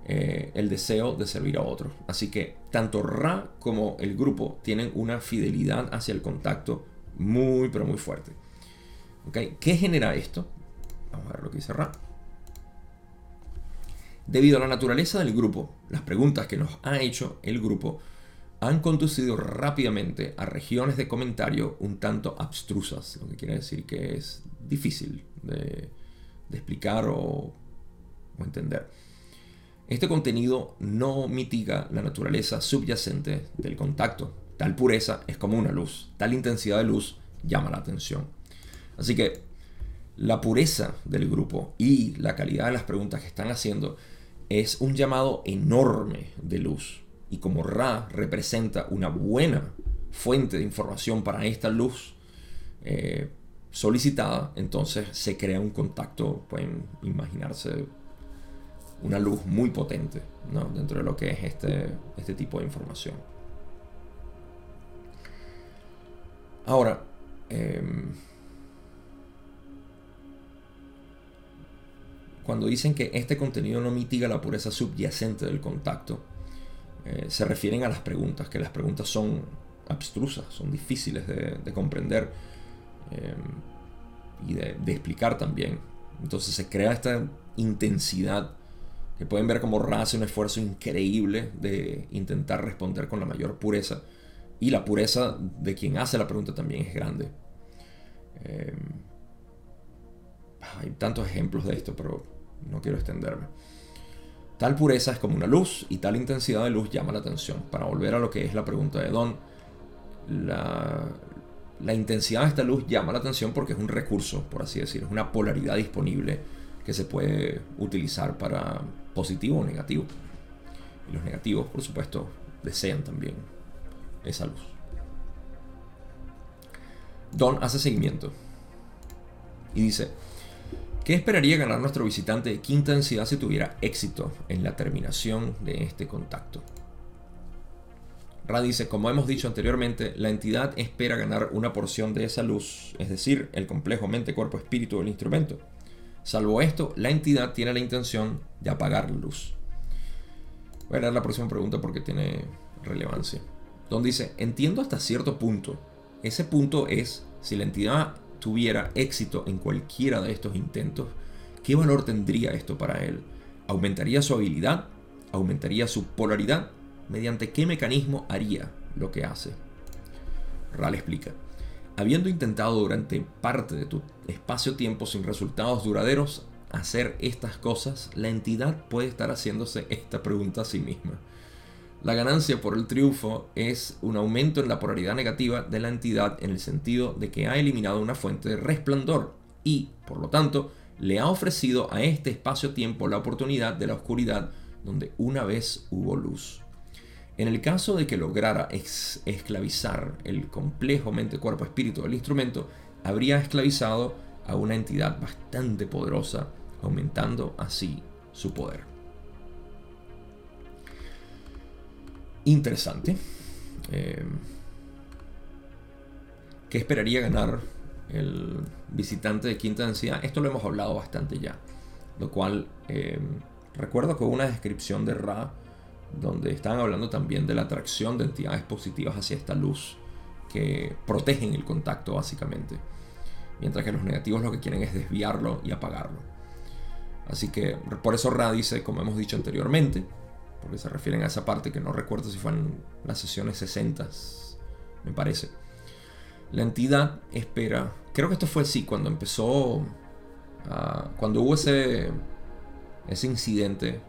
eh, el deseo de servir a otros. Así que tanto Ra como el grupo tienen una fidelidad hacia el contacto muy, pero muy fuerte. ¿Okay? ¿Qué genera esto? Vamos a ver lo que dice Ra. Debido a la naturaleza del grupo, las preguntas que nos ha hecho el grupo han conducido rápidamente a regiones de comentario un tanto abstrusas, lo que quiere decir que es difícil de, explicar o, entender. Este contenido no mitiga la naturaleza subyacente del contacto. Tal pureza es como una luz, tal intensidad de luz llama la atención. Así que la pureza del grupo y la calidad de las preguntas que están haciendo es un llamado enorme de luz. Y como Ra representa una buena fuente de información para esta luz eh, solicitada, entonces se crea un contacto, pueden imaginarse una luz muy potente dentro de lo que es este, este tipo de información. Ahora, em, cuando dicen que este contenido no mitiga la pureza subyacente del contacto, eh, se refieren a las preguntas, que las preguntas son abstrusas, son difíciles de, comprender em, y de, explicar también. Entonces se crea esta intensidad que pueden ver como Ra un esfuerzo increíble de intentar responder con la mayor pureza. Y la pureza de quien hace la pregunta también es grande. Em, hay tantos ejemplos de esto, pero no quiero extenderme. Tal pureza es como una luz y tal intensidad de luz llama la atención. Para volver a lo que es la pregunta de Don, la, intensidad de esta luz llama la atención porque es un recurso, por así decirlo, es una polaridad disponible que se puede utilizar para positivo o negativo. Y los negativos, por supuesto, desean también esa luz. Don hace seguimiento y dice, ¿Qué esperaría ganar nuestro visitante de quinta densidad si tuviera éxito en la terminación de este contacto? Ra dice, como hemos dicho anteriormente, la entidad espera ganar una porción de esa luz, es decir, el complejo mente-cuerpo-espíritu del instrumento. Salvo esto, la entidad tiene la intención de apagar luz. Voy a leer la próxima pregunta porque tiene relevancia. Donde dice, entiendo hasta cierto punto. Ese punto es, si la entidad tuviera éxito en cualquiera de estos intentos, ¿qué valor tendría esto para él? ¿Aumentaría su habilidad? ¿Aumentaría su polaridad? ¿Mediante qué mecanismo haría lo que hace? Ral explica. Habiendo intentado durante parte de tu espacio-tiempo sin resultados duraderos hacer estas cosas, la entidad puede estar haciéndose esta pregunta a sí misma. La ganancia por el triunfo es un aumento en la polaridad negativa de la entidad en el sentido de que ha eliminado una fuente de resplandor y, por lo tanto, le ha ofrecido a este espacio-tiempo la oportunidad de la oscuridad donde una vez hubo luz. En el caso de que lograra esclavizar el complejo mente-cuerpo-espíritu del instrumento, habría esclavizado a una entidad bastante poderosa, aumentando así su poder. Interesante. Eh, ¿Qué esperaría ganar el visitante de quinta densidad? Esto lo hemos hablado bastante ya. Lo cual, eh, recuerdo que una descripción de Ra donde están hablando también de la atracción de entidades positivas hacia esta luz que protegen el contacto básicamente, mientras que los negativos lo que quieren es desviarlo y apagarlo. Así que por eso Ra dice, como hemos dicho anteriormente, porque se refieren a esa parte que no recuerdo si fueron las sesiones 60, me parece. La entidad espera, creo que esto fue así, cuando empezó, ah, cuando hubo ese, ese incidente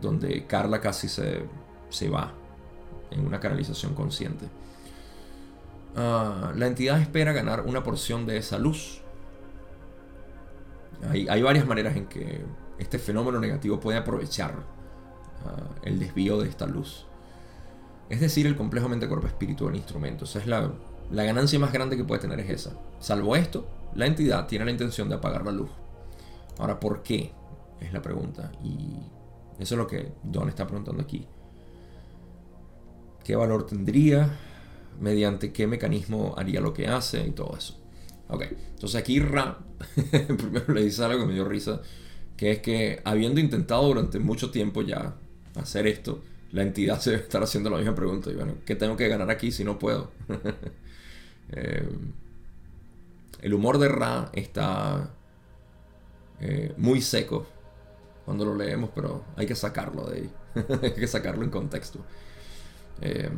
donde Carla casi se, va en una canalización consciente. Ah, la entidad espera ganar una porción de esa luz. Hay, hay varias maneras en que este fenómeno negativo puede aprovechar el desvío de esta luz. Es decir, el complejo mente-cuerpo-espíritu del instrumento. Esa es la, la ganancia más grande que puede tener es esa. Salvo esto, la entidad tiene la intención de apagar la luz. Ahora, ¿por qué? Es la pregunta. Y eso es lo que Don está preguntando aquí. ¿Qué valor tendría? ¿Mediante qué mecanismo haría lo que hace? Y todo eso. Ok, entonces aquí Ra <laughs> primero le dice algo que me dio risa, que es que habiendo intentado durante mucho tiempo ya hacer esto, la entidad <laughs> se debe estar haciendo la misma pregunta. Y bueno, ¿qué tengo que ganar aquí si no puedo? <laughs> Eh, el humor de Ra está eh, muy seco cuando lo leemos, pero hay que sacarlo de ahí. <laughs> hay que sacarlo en contexto. Eh,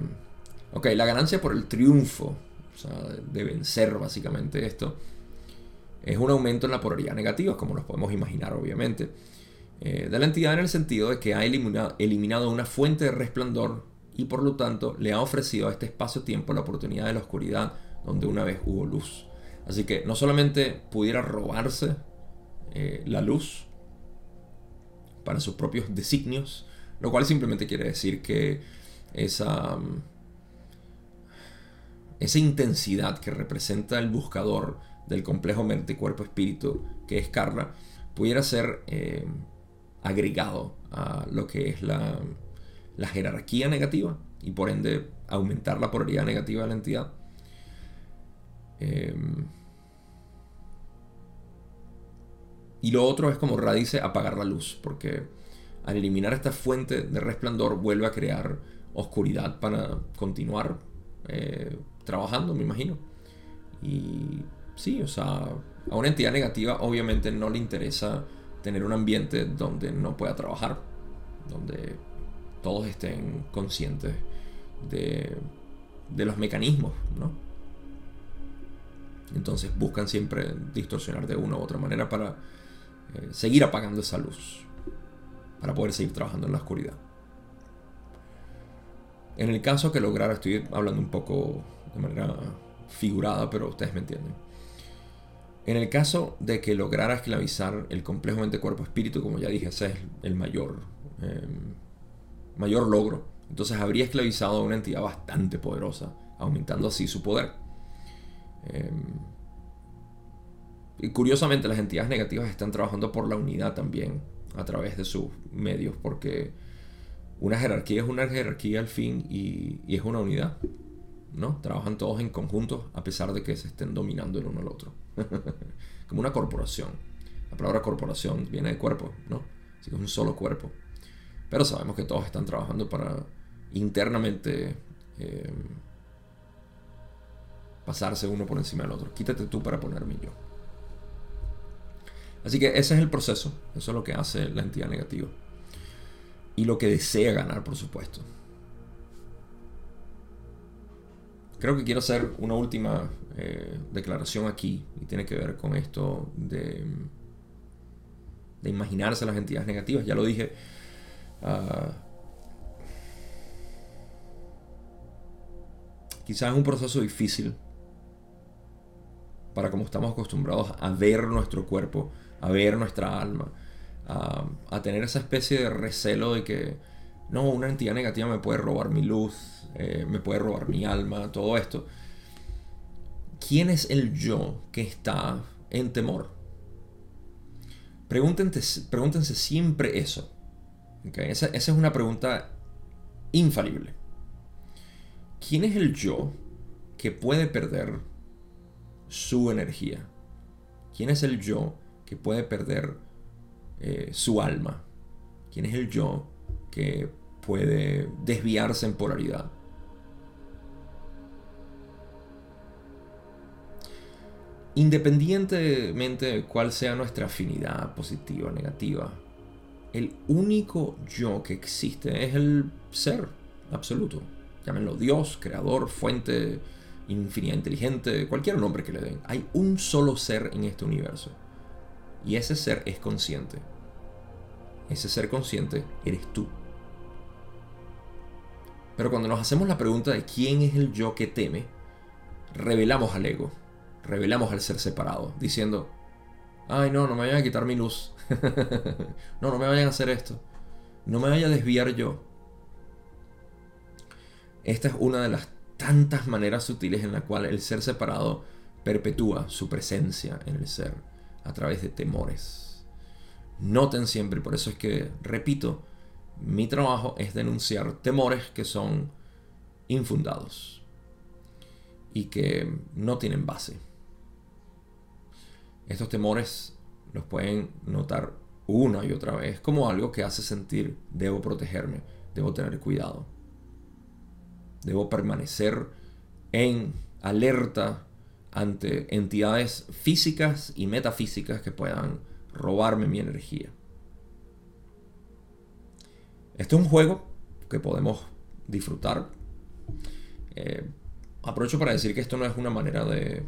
ok, la ganancia por el triunfo, o sea, de vencer básicamente esto, es un aumento en la polaridad negativa, como nos podemos imaginar, obviamente, eh, de la entidad en el sentido de que ha eliminado, eliminado una fuente de resplandor y por lo tanto le ha ofrecido a este espacio-tiempo la oportunidad de la oscuridad donde una vez hubo luz. Así que no solamente pudiera robarse eh, la luz, para sus propios designios, lo cual simplemente quiere decir que esa, mm, esa intensidad que representa el buscador del complejo mente, cuerpo, espíritu, que es Carla, pudiera ser eh, agregado a lo que es la, la jerarquía negativa y por ende aumentar la polaridad negativa de la entidad. Em, Y lo otro es como Ra dice, apagar la luz, porque al eliminar esta fuente de resplandor vuelve a crear oscuridad para continuar eh, trabajando, me imagino. Y sí, o sea, a una entidad negativa obviamente no le interesa tener un ambiente donde no pueda trabajar, donde todos estén conscientes de, de los mecanismos, ¿no? Entonces buscan siempre distorsionar de una u otra manera para eh, seguir apagando esa luz para poder seguir trabajando en la oscuridad. En el caso que lograra, estoy hablando un poco de manera figurada, pero ustedes me entienden. En el caso de que lograra esclavizar el complejo mente cuerpo espíritu, como ya dije, ese es el mayor, em, mayor logro. Entonces habría esclavizado a una entidad bastante poderosa, aumentando así su poder. Em, Y curiosamente las entidades negativas están trabajando por la unidad también a través de sus medios, porque una jerarquía es una jerarquía al fin y es una unidad. ¿No? Trabajan todos en conjunto a pesar de que se estén dominando el uno al otro. <laughs> Como una corporación. La palabra corporación viene de cuerpo, ¿no? Así que es un solo cuerpo. Pero sabemos que todos están trabajando para internamente eh, pasarse uno por encima del otro. Quítate tú para ponerme yo. Así que ese es el proceso. Eso es lo que hace la entidad negativa. Y lo que desea ganar, por supuesto. Creo que quiero hacer una última eh, declaración aquí y tiene que ver con esto de, de imaginarse las entidades negativas. Ya lo dije. Uh, quizás es un proceso difícil para como estamos acostumbrados a ver nuestro cuerpo, a ver nuestra alma, a, a tener esa especie de recelo de que no, una entidad negativa me puede robar mi luz, eh, me puede robar mi alma, todo esto. ¿Quién es el yo que está en temor? Pregúntense, pregúntense siempre eso. Esa, esa es una pregunta infalible. ¿Quién es el yo que puede perder su energía? ¿Quién es el yo que puede perder eh, su alma? ¿Quién es el yo que puede desviarse en polaridad? Independientemente de cuál sea nuestra afinidad positiva o negativa, el único yo que existe es el ser absoluto. Llámenlo Dios, creador, fuente, infinita inteligente, cualquier nombre que le den. Hay un solo ser en este universo. Y ese ser es consciente. Ese ser consciente eres tú. Pero cuando nos hacemos la pregunta de quién es el yo que teme, revelamos al ego revelamos al ser separado, diciendo, ay no, no me vayan a quitar mi luz, <laughs> no, no me vayan a hacer esto, no me vaya a desviar yo. Esta es una de las tantas maneras sutiles en la cual el ser separado perpetúa su presencia en el ser a través de temores. Noten siempre, por eso es que, repito, mi trabajo es denunciar temores que son infundados y que no tienen base. Estos temores los pueden notar una y otra vez como algo que hace sentir debo protegerme, debo tener cuidado, debo permanecer en alerta ante entidades físicas y metafísicas que puedan robarme mi energía. Este es un juego que podemos disfrutar. Eh, aprovecho para decir que esto no es una manera de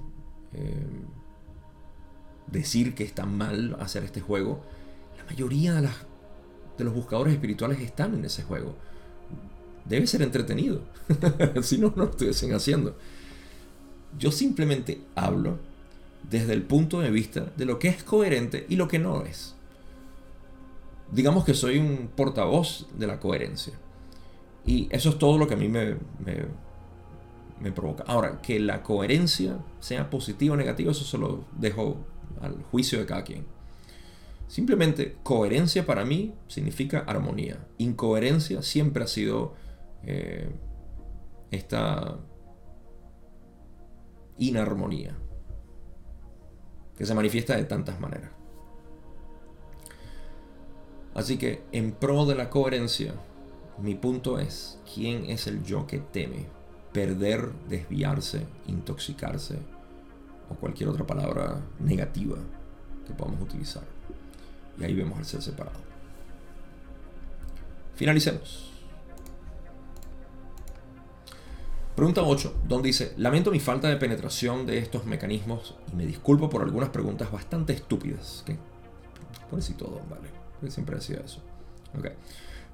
eh, decir que está mal hacer este juego. La mayoría de, de los buscadores espirituales están en ese juego. Debe ser entretenido. <laughs> si no, no lo estuviesen haciendo. Yo simplemente hablo desde el punto de vista de lo que es coherente y lo que no es. Digamos que soy un portavoz de la coherencia. Y eso es todo lo que a mí me, me, provoca. Ahora, que la coherencia sea positiva o negativa, eso se lo dejo al juicio de cada quien. Simplemente coherencia para mí significa armonía. Incoherencia siempre ha sido eh, esta inarmonía que se manifiesta de tantas maneras. Así que en pro de la coherencia, mi punto es, ¿quién es el yo que teme perder, desviarse, intoxicarse, o cualquier otra palabra negativa que podamos utilizar. Y ahí vemos el ser separado. Finalicemos. Pregunta 8, donde dice, lamento mi falta de penetración de estos mecanismos y me disculpo por algunas preguntas bastante estúpidas. Que, pobrecito Don, vale, siempre decía eso. Okay.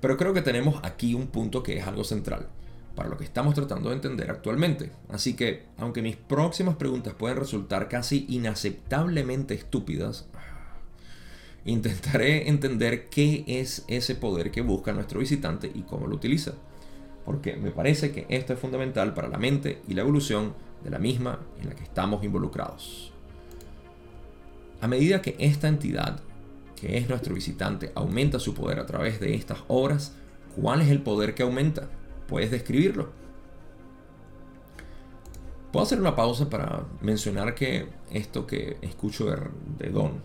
Pero creo que tenemos aquí un punto que es algo central para lo que estamos tratando de entender actualmente. Así que, aunque mis próximas preguntas pueden resultar casi inaceptablemente estúpidas, intentaré entender qué es ese poder que busca nuestro visitante y cómo lo utiliza. Porque me parece que esto es fundamental para la mente y la evolución de la misma en la que estamos involucrados. A medida que esta entidad, que es nuestro visitante, aumenta su poder a través de estas obras, ¿cuál es el poder que aumenta? ¿Puedes describirlo? Puedo hacer una pausa para mencionar que esto que escucho de, Don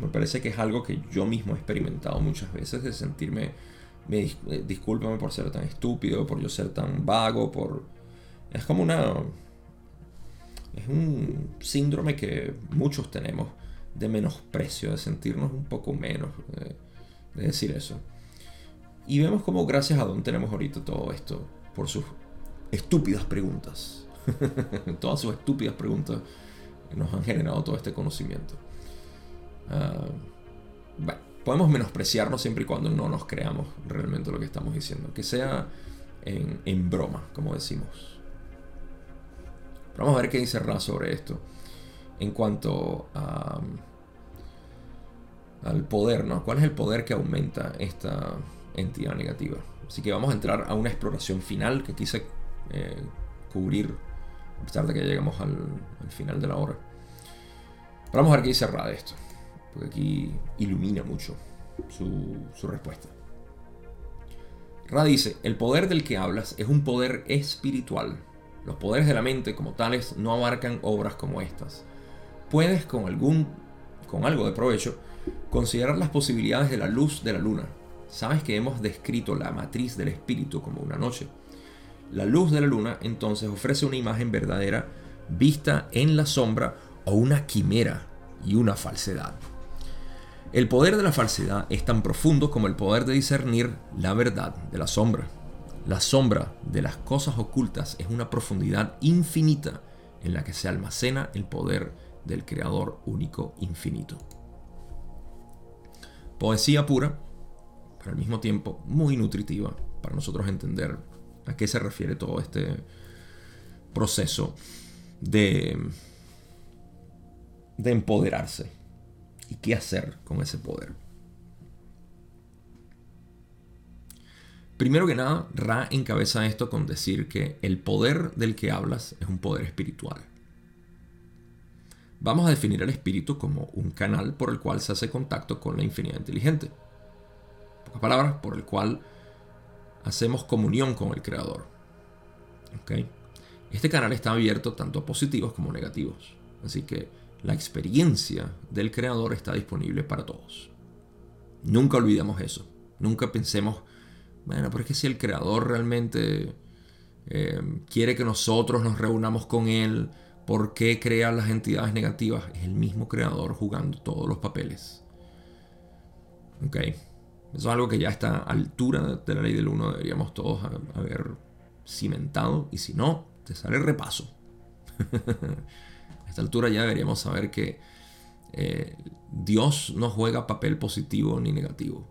me parece que es algo que yo mismo he experimentado muchas veces de sentirme, me, eh, discúlpame por ser tan estúpido, por yo ser tan vago, por... Es como una... Es un síndrome que muchos tenemos de menosprecio, de sentirnos un poco menos, de, de decir eso. Y vemos como gracias a Don tenemos ahorita todo esto por sus estúpidas preguntas. <laughs> Todas sus estúpidas preguntas nos han generado todo este conocimiento. Ah, podemos menospreciarnos siempre y cuando no nos creamos realmente lo que estamos diciendo. Que sea en, broma, como decimos. vamos a ver qué dice Ra sobre esto. En cuanto a, al poder, ¿no? ¿Cuál es el poder que aumenta esta entidad negativa? Así que vamos a entrar a una exploración final que quise eh, cubrir a pesar de que llegamos al, final de la hora. Pero vamos a ver qué dice Ra de esto, porque aquí ilumina mucho su, su respuesta. Ra dice, el poder del que hablas es un poder espiritual. Los poderes de la mente como tales no abarcan obras como estas. Puedes con algún con algo de provecho considerar las posibilidades de la luz de la luna. Sabes que hemos descrito la matriz del espíritu como una noche. La luz de la luna entonces ofrece una imagen verdadera vista en la sombra o una quimera y una falsedad. El poder de la falsedad es tan profundo como el poder de discernir la verdad de la sombra. La sombra de las cosas ocultas es una profundidad infinita en la que se almacena el poder del Creador único infinito. Poesía pura, pero al mismo tiempo muy nutritiva para nosotros entender a qué se refiere todo este proceso de, de empoderarse y qué hacer con ese poder. Primero que nada, Ra encabeza esto con decir que el poder del que hablas es un poder espiritual. Vamos a definir el espíritu como un canal por el cual se hace contacto con la infinidad inteligente. En pocas palabras, por el cual hacemos comunión con el Creador. Este canal está abierto tanto a positivos como negativos. Así que la experiencia del Creador está disponible para todos. Nunca olvidemos eso. Nunca pensemos, bueno, pero es que si el Creador realmente eh, quiere que nosotros nos reunamos con Él, ¿por qué crea las entidades negativas? Es el mismo Creador jugando todos los papeles. ¿Ok? Eso es algo que ya a esta altura de la ley del 1 deberíamos todos haber cimentado. Y si no, te sale repaso. <laughs> a esta altura ya deberíamos saber que eh, Dios no juega papel positivo ni negativo.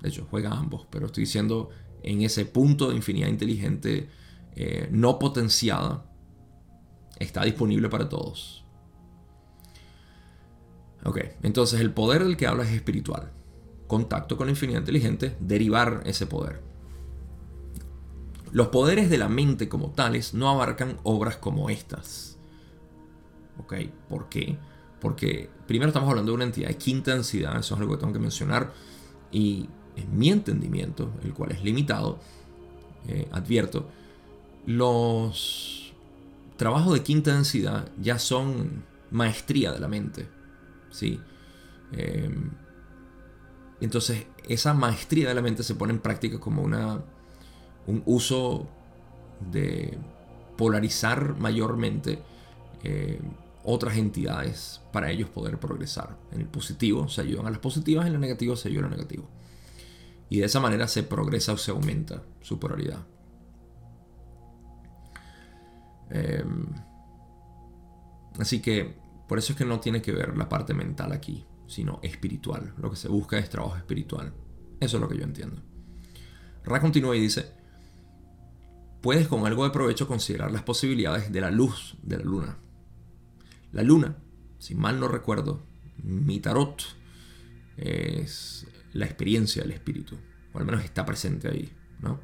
De hecho, juega ambos. Pero estoy diciendo en ese punto de infinidad inteligente eh, no potenciada. Está disponible para todos. Ok, entonces el poder del que hablas es espiritual contacto con la infinidad inteligente, derivar ese poder. Los poderes de la mente como tales no abarcan obras como estas. ¿Ok? ¿Por qué? Porque primero estamos hablando de una entidad de quinta densidad, eso es algo que tengo que mencionar, y en mi entendimiento, el cual es limitado, eh, advierto, los trabajos de quinta densidad ya son maestría de la mente. ¿sí? Eh, entonces, esa maestría de la mente se pone en práctica como una, un uso de polarizar mayormente eh, otras entidades para ellos poder progresar. En el positivo se ayudan a las positivas, en el negativo se ayudan a lo negativo. Y de esa manera se progresa o se aumenta su polaridad. Em, así que por eso es que no tiene que ver la parte mental aquí sino espiritual. Lo que se busca es trabajo espiritual. Eso es lo que yo entiendo. Ra continúa y dice, puedes con algo de provecho considerar las posibilidades de la luz de la luna. La luna, si mal no recuerdo, mi tarot es la experiencia del espíritu, o al menos está presente ahí, ¿no?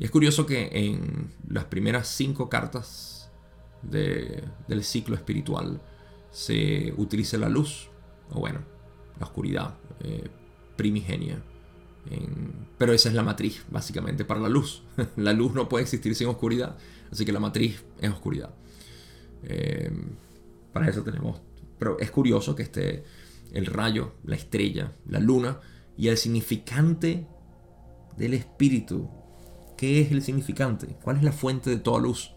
Y es curioso que en las primeras cinco cartas del ciclo espiritual, se utilice la luz, o bueno, la oscuridad eh, primigenia. pero esa es la matriz, básicamente, para la luz. <laughs> la luz no puede existir sin oscuridad, así que la matriz es oscuridad. Eh, para eso tenemos... Pero es curioso que esté el rayo, la estrella, la luna y el significante del espíritu. ¿Qué es el significante? ¿Cuál es la fuente de toda luz?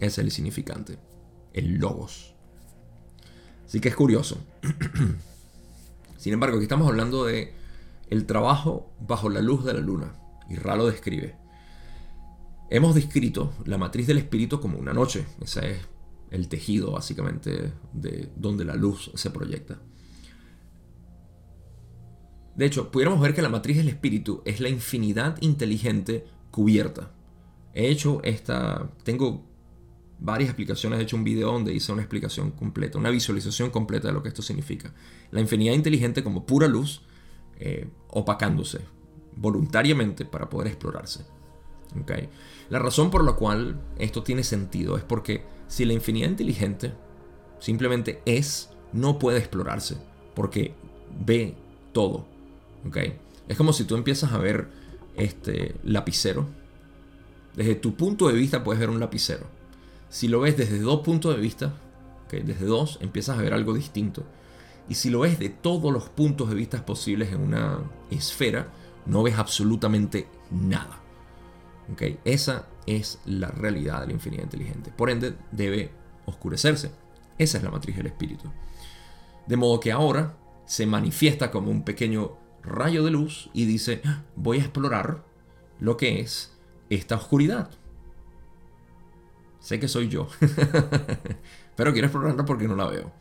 es el significante, el logos. Así que es curioso. <clears throat> Sin embargo, aquí estamos hablando de el trabajo bajo la luz de la luna. Y Ra lo describe. Hemos descrito la matriz del espíritu como una noche. Ese es el tejido, básicamente, de donde la luz se proyecta. De hecho, pudiéramos ver que la matriz del espíritu es la infinidad inteligente cubierta. He hecho esta. Tengo varias explicaciones. He hecho un video donde hice una explicación completa, una visualización completa de lo que esto significa. La infinidad inteligente como pura luz, eh, opacándose voluntariamente para poder explorarse. ¿Okay? La razón por la cual esto tiene sentido es porque si la infinidad inteligente simplemente es, no puede explorarse, porque ve todo. ¿Okay? Es como si tú empiezas a ver este lapicero. Desde tu punto de vista puedes ver un lapicero si lo ves desde dos puntos de vista, desde dos, empiezas a ver algo distinto. Y si lo ves de todos los puntos de vista posibles en una esfera, no ves absolutamente nada. ¿Okay? Esa es la realidad de la infinidad inteligente. Por ende, debe oscurecerse. Esa es la matriz del espíritu. De modo que ahora se manifiesta como un pequeño rayo de luz y dice, voy a explorar lo que es esta oscuridad. Sé que soy yo. <laughs> Pero quiero explorarla porque no la veo.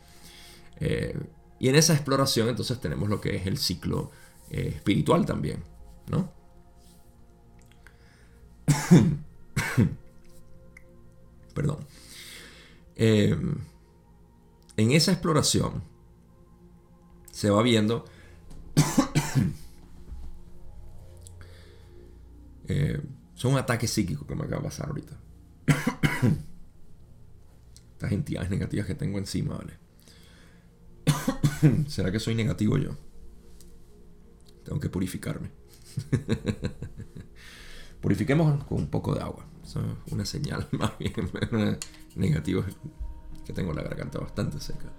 Eh, y en esa exploración entonces tenemos lo que es el ciclo eh, espiritual también. ¿no? <coughs> Perdón. Eh, en esa exploración se va viendo <clears throat> son un ataque psíquico que me acaba de pasar ahorita. <clears throat> Estas entidades negativas que tengo encima, ¿vale? <clears throat> ¿Será que soy negativo yo? Tengo que purificarme. <laughs> Purifiquemos con un poco de agua. Es una señal <laughs> más bien <laughs> negativa que tengo la garganta bastante seca.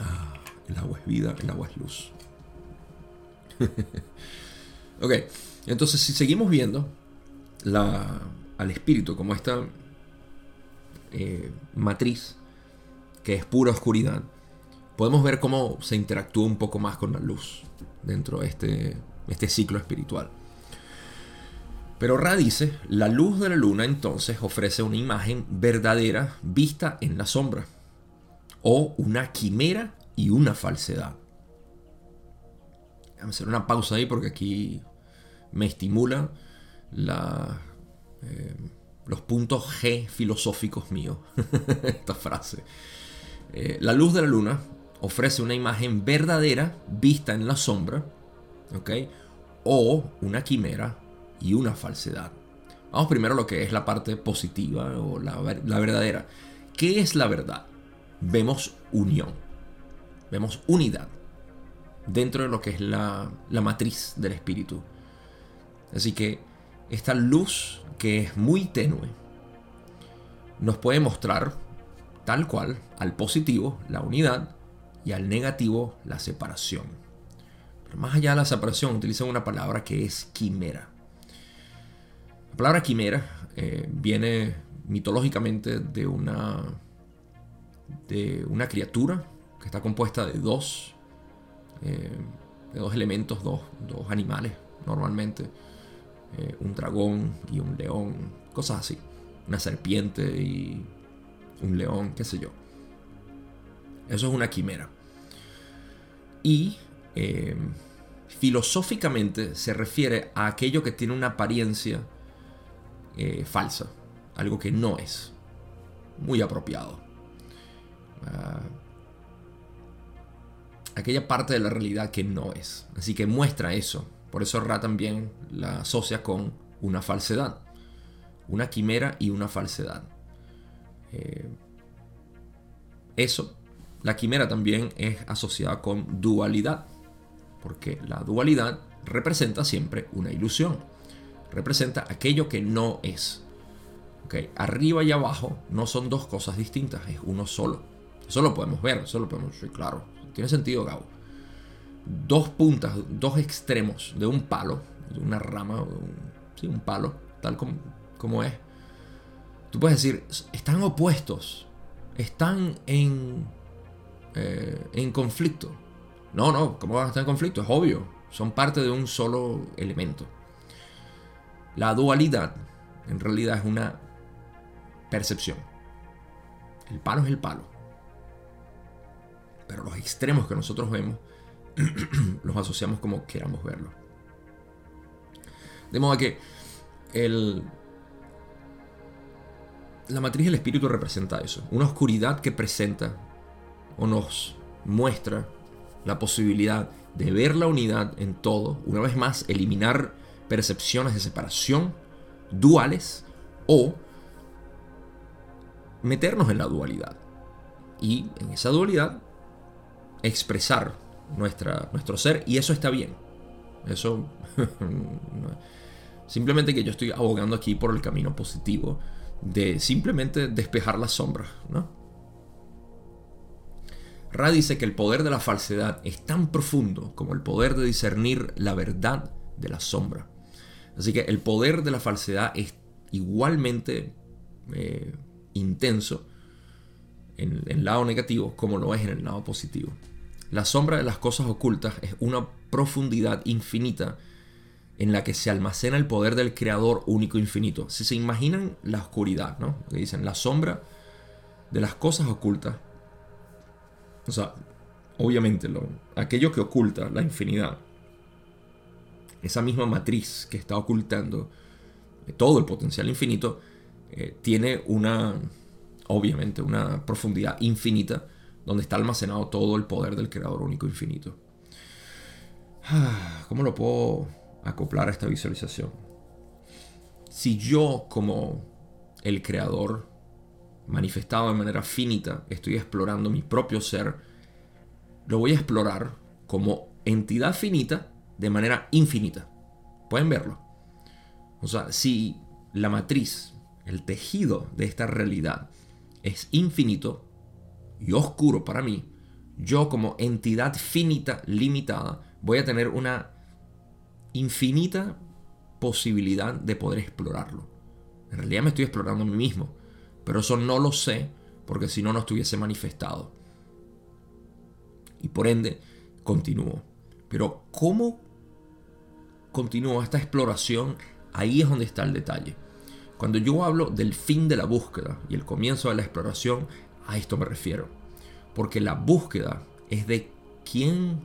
Ah, el agua es vida, el agua es luz. <laughs> ok. Entonces, si seguimos viendo al espíritu como esta eh, matriz que es pura oscuridad, podemos ver cómo se interactúa un poco más con la luz dentro de este, este ciclo espiritual. Pero Ra dice, la luz de la luna entonces ofrece una imagen verdadera vista en la sombra, o una quimera y una falsedad. Vamos a hacer una pausa ahí porque aquí me estimula la, eh, los puntos G filosóficos míos. <laughs> Esta frase. Eh, la luz de la luna ofrece una imagen verdadera vista en la sombra, ¿ok? O una quimera y una falsedad. Vamos primero a lo que es la parte positiva o la, la verdadera. ¿Qué es la verdad? Vemos unión, vemos unidad dentro de lo que es la, la matriz del espíritu. Así que esta luz que es muy tenue nos puede mostrar tal cual al positivo la unidad y al negativo la separación. Pero más allá de la separación utilizan una palabra que es quimera. La palabra quimera eh, viene mitológicamente de una, de una criatura que está compuesta de dos, eh, de dos elementos, dos, dos animales normalmente eh, un dragón y un león, cosas así. Una serpiente y un león, qué sé yo. Eso es una quimera. Y eh, filosóficamente se refiere a aquello que tiene una apariencia falsa, algo que no es. Muy apropiado. Aquella parte de la realidad que no es. Así que muestra eso por eso Ra también la asocia con una falsedad, una quimera y una falsedad. Eh, eso, la quimera también es asociada con dualidad, porque la dualidad representa siempre una ilusión, representa aquello que no es. Okay. Arriba y abajo no son dos cosas distintas, es uno solo. Eso lo podemos ver, eso lo podemos ver, claro. Tiene sentido, Gabo. Dos puntas, dos extremos de un palo, de una rama, un, sí, un palo, tal como, como es. Tú puedes decir, están opuestos, están en, eh, en conflicto. No, no, ¿cómo van a estar en conflicto? Es obvio, son parte de un solo elemento. La dualidad en realidad es una percepción. El palo es el palo. Pero los extremos que nosotros vemos <clears throat> los asociamos como queramos verlo. De modo que el, la matriz del espíritu representa eso. Una oscuridad que presenta o nos muestra la posibilidad de ver la unidad en todo. Una vez más, eliminar percepciones de separación duales o meternos en la dualidad. Y en esa dualidad expresar nuestra, nuestro ser. Y eso está bien. Eso... <laughs> simplemente que yo estoy abogando aquí por el camino positivo de simplemente despejar las sombras. ¿no? Ra dice que el poder de la falsedad es tan profundo como el poder de discernir la verdad de la sombra. Así que el poder de la falsedad es igualmente eh, intenso en, el lado negativo como lo es en el lado positivo. La sombra de las cosas ocultas es una profundidad infinita en la que se almacena el poder del creador único infinito. Si se imaginan la oscuridad, ¿no? Que dicen la sombra de las cosas ocultas. O sea, obviamente lo, aquello que oculta la infinidad esa misma matriz que está ocultando todo el potencial infinito, eh, tiene una, obviamente, una profundidad infinita donde está almacenado todo el poder del creador único infinito. <sighs> ¿Cómo lo puedo acoplar a esta visualización? Si yo como el creador manifestado de manera finita estoy explorando mi propio ser, lo voy a explorar como entidad finita de manera infinita. Pueden verlo. O sea, si la matriz, el tejido de esta realidad es infinito y oscuro para mí, yo como entidad finita, limitada, voy a tener una infinita posibilidad de poder explorarlo. En realidad me estoy explorando a mí mismo, pero eso no lo sé porque si no, no estuviese manifestado. Y por ende, continúo. Pero ¿cómo continúo esta exploración? Ahí es donde está el detalle. Cuando yo hablo del fin de la búsqueda y el comienzo de la exploración, a esto me refiero. Porque la búsqueda es de quién,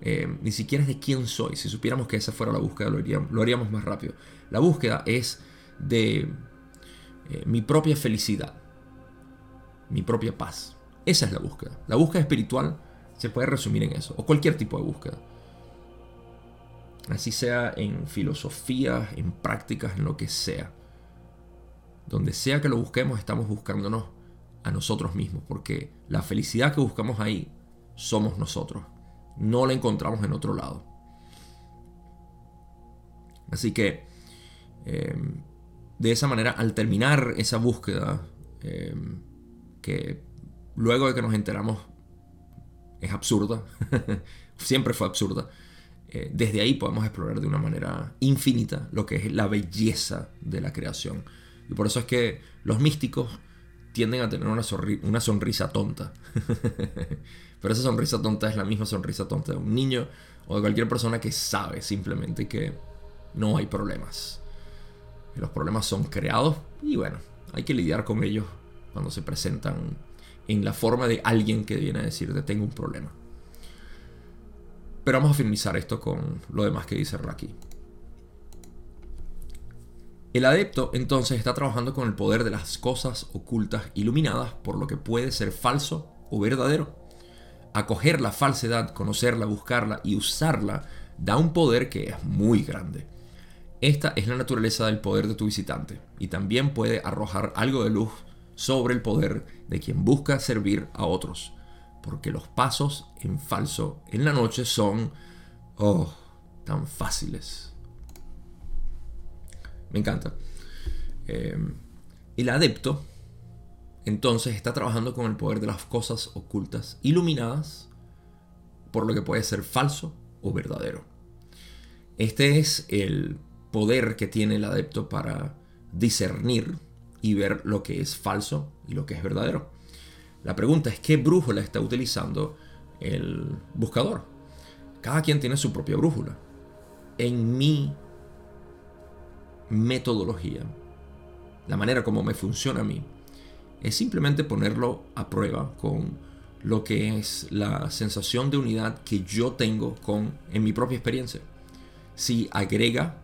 eh, ni siquiera es de quién soy. Si supiéramos que esa fuera la búsqueda, lo haríamos, más rápido. La búsqueda es de eh, mi propia felicidad, mi propia paz. Esa es la búsqueda. La búsqueda espiritual se puede resumir en eso, o cualquier tipo de búsqueda. Así sea en filosofía, en prácticas, en lo que sea. Donde sea que lo busquemos, estamos buscándonos a nosotros mismos, porque la felicidad que buscamos ahí somos nosotros. No la encontramos en otro lado. Así que, em, de esa manera, al terminar esa búsqueda, em, que luego de que nos enteramos es absurda, <laughs> siempre fue absurda, eh, desde ahí podemos explorar de una manera infinita lo que es la belleza de la creación. Y por eso es que los místicos tienden a tener una, sonrisa tonta. <laughs> Pero esa sonrisa tonta es la misma sonrisa tonta de un niño o de cualquier persona que sabe simplemente que no hay problemas. los problemas son creados y bueno, hay que lidiar con ellos cuando se presentan en la forma de alguien que viene a decirte tengo un problema. Pero vamos a finalizar esto con lo demás que dice Raki. El adepto entonces está trabajando con el poder de las cosas ocultas iluminadas por lo que puede ser falso o verdadero. Acoger la falsedad, conocerla, buscarla y usarla da un poder que es muy grande. Esta es la naturaleza del poder de tu visitante y también puede arrojar algo de luz sobre el poder de quien busca servir a otros, porque los pasos en falso en la noche son, oh, tan fáciles. Me encanta. Em, el adepto entonces está trabajando con el poder de las cosas ocultas, iluminadas, por lo que puede ser falso o verdadero. Este es el poder que tiene el adepto para discernir y ver lo que es falso y lo que es verdadero. La pregunta es qué brújula está utilizando el buscador. Cada quien tiene su propia brújula. En mi metodología, la manera como me funciona a mí, es simplemente ponerlo a prueba con lo que es la sensación de unidad que yo tengo con en mi propia experiencia si agrega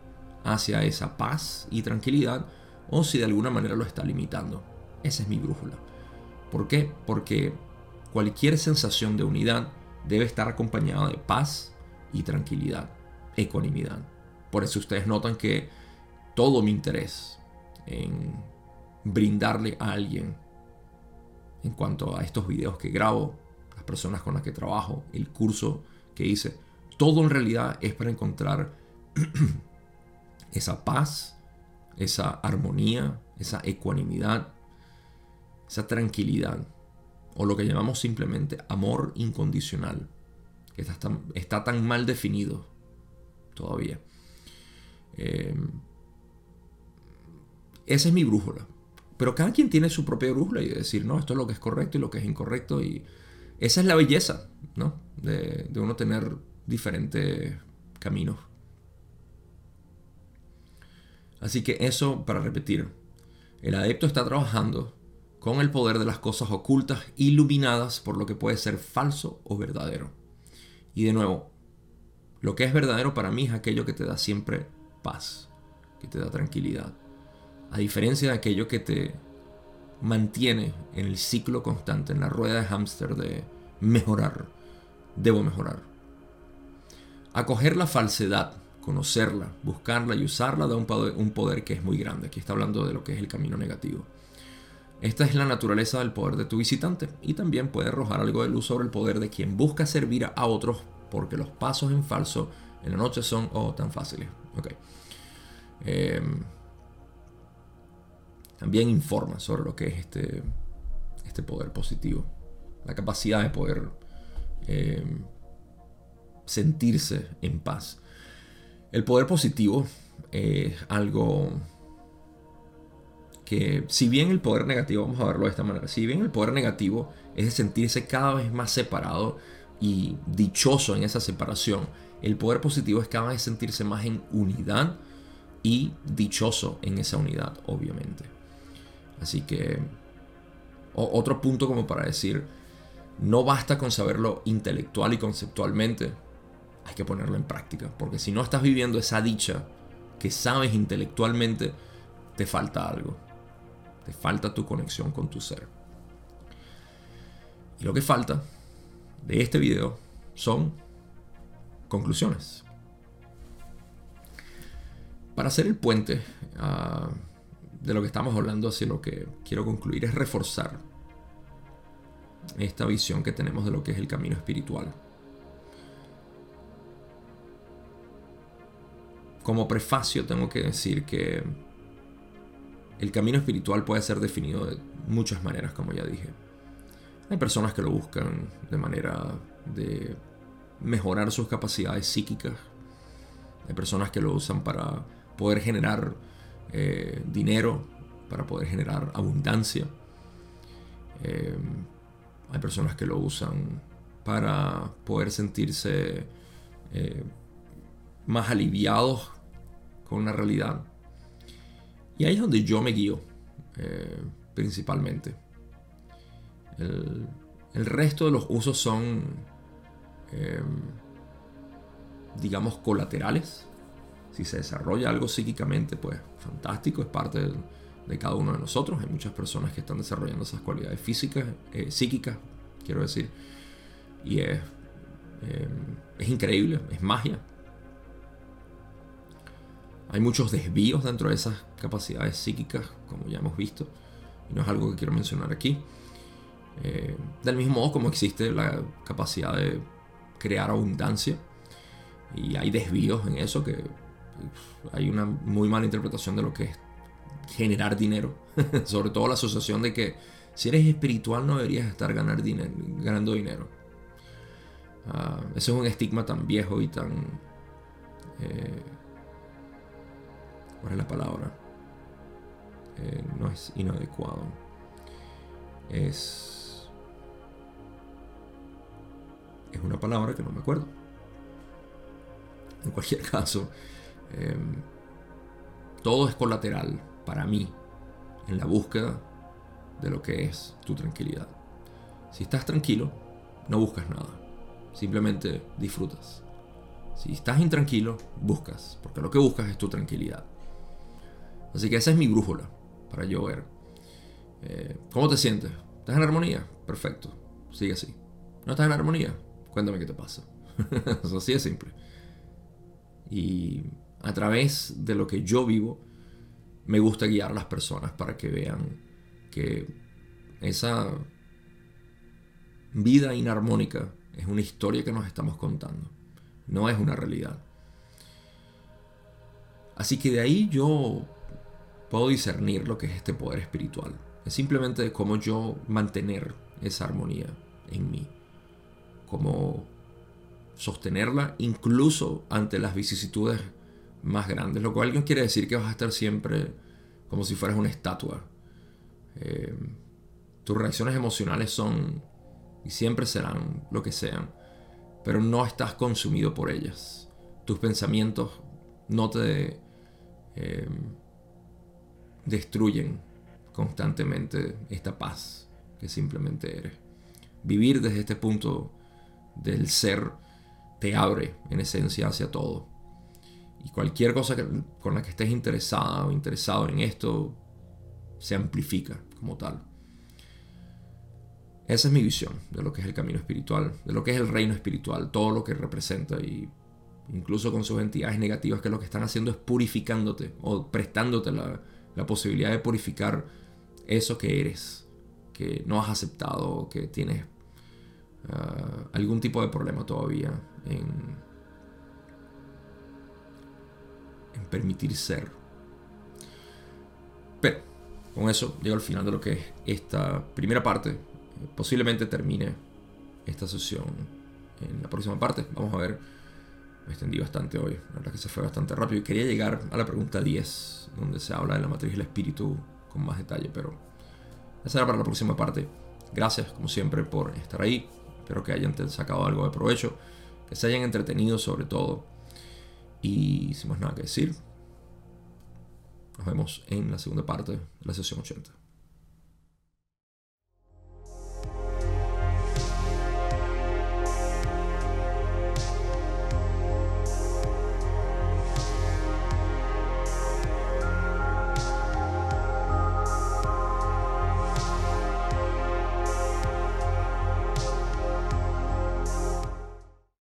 hacia esa paz y tranquilidad o si de alguna manera lo está limitando. Esa es mi brújula. ¿Por qué? Porque cualquier sensación de unidad debe estar acompañada de paz y tranquilidad, ecuanimidad. Por eso ustedes notan que todo mi interés en brindarle a alguien en cuanto a estos videos que grabo, las personas con las que trabajo, el curso que hice, todo en realidad es para encontrar <clears throat> esa paz, esa armonía, esa ecuanimidad, esa tranquilidad, o lo que llamamos simplemente amor incondicional, que está tan, mal definido todavía. Em, esa es mi brújula. Pero cada quien tiene su propia brújula y decir, no, esto es lo que es correcto y lo que es incorrecto. Y esa es la belleza, ¿no? De, uno tener diferentes caminos. Así que eso para repetir, el adepto está trabajando con el poder de las cosas ocultas iluminadas por lo que puede ser falso o verdadero. Y de nuevo, lo que es verdadero para mí es aquello que te da siempre paz, que te da tranquilidad. A diferencia de aquello que te mantiene en el ciclo constante, en la rueda de hámster de mejorar, debo mejorar. Acoger la falsedad conocerla, buscarla y usarla da un poder, que es muy grande. Aquí está hablando de lo que es el camino negativo. Esta es la naturaleza del poder de tu visitante y también puede arrojar algo de luz sobre el poder de quien busca servir a otros porque los pasos en falso en la noche son oh, tan fáciles. Em, también informa sobre lo que es este, este poder positivo, la capacidad de poder em, sentirse en paz. El poder positivo es algo que, si bien el poder negativo, vamos a verlo de esta manera, si bien el poder negativo es de sentirse cada vez más separado y dichoso en esa separación, el poder positivo es cada vez sentirse más en unidad y dichoso en esa unidad, obviamente. Así que, otro punto como para decir, no basta con saberlo intelectual y conceptualmente, hay que ponerlo en práctica. Porque si no estás viviendo esa dicha que sabes intelectualmente, te falta algo. Te falta tu conexión con tu ser. Y lo que falta de este video son conclusiones. Para hacer el puente ah, de lo que estamos hablando hacia lo que quiero concluir es reforzar esta visión que tenemos de lo que es el camino espiritual. Como prefacio tengo que decir que el camino espiritual puede ser definido de muchas maneras, como ya dije. Hay personas que lo buscan de manera de mejorar sus capacidades psíquicas. Hay personas que lo usan para poder generar eh, dinero, para poder generar abundancia. Eh, hay personas que lo usan para poder sentirse eh, más aliviados con una realidad. Y ahí es donde yo me guío, principalmente. El, resto de los usos son, digamos, colaterales. Si se desarrolla algo psíquicamente, pues fantástico, es parte de, cada uno de nosotros. Hay muchas personas que están desarrollando esas cualidades físicas, eh, psíquicas, quiero decir. Y es, em, es increíble, es magia. hay muchos desvíos dentro de esas capacidades psíquicas, como ya hemos visto, y no es algo que quiero mencionar aquí. Eh, del mismo modo como existe la capacidad de crear abundancia, y hay desvíos en eso, que hay una muy mala interpretación de lo que es generar dinero, <laughs> sobre todo la asociación de que si eres espiritual no deberías estar ganar dinero, ganando dinero. Uh, ese es un estigma tan viejo y tan... Eh, ¿Cuál es la palabra? Eh, no es inadecuado. Es... Es una palabra que no me acuerdo. En cualquier <laughs> caso, em, todo es colateral para mí en la búsqueda de lo que es tu tranquilidad. Si estás tranquilo, no buscas nada. Simplemente disfrutas. Si estás intranquilo, buscas, porque lo que buscas es tu tranquilidad. Así que esa es mi brújula para yo ver. Eh, ¿Cómo te sientes? ¿Estás en armonía? Perfecto. Sigue así. ¿No estás en armonía? Cuéntame qué te pasa. <laughs> así de simple. Y a través de lo que yo vivo, me gusta guiar a las personas para que vean que esa vida inarmónica es una historia que nos estamos contando, no es una realidad. Así que de ahí yo puedo discernir lo que es este poder espiritual. Es simplemente cómo yo mantener esa armonía en mí. Cómo sostenerla incluso ante las vicisitudes más grandes. Lo cual no quiere decir que vas a estar siempre como si fueras una estatua eh, tus reacciones emocionales son y siempre serán lo que sean, pero no estás consumido por ellas. Tus pensamientos no te eh, destruyen constantemente esta paz que simplemente eres. Vivir desde este punto del ser te abre en esencia hacia todo. Y cualquier cosa con la que estés interesada o interesado en esto se amplifica como tal. Esa es mi visión de lo que es el camino espiritual, de lo que es el reino espiritual, todo lo que representa y incluso con sus entidades negativas que lo que están haciendo es purificándote o prestándote la, posibilidad de purificar eso que eres, que no has aceptado, que tienes ah, algún tipo de problema todavía en, en permitir ser. Pero con eso llego al final de lo que es esta primera parte. Posiblemente termine esta sesión en la próxima parte. Vamos a ver. Me extendí bastante hoy. La verdad que se fue bastante rápido. Y quería llegar a la pregunta 10, donde se habla de la matriz del espíritu con más detalle. Pero esa será para la próxima parte. Gracias, como siempre, por estar ahí. Espero que hayan sacado algo de provecho. Que se hayan entretenido sobre todo. Y sin más nada que decir, nos vemos en la segunda parte de la sesión 80.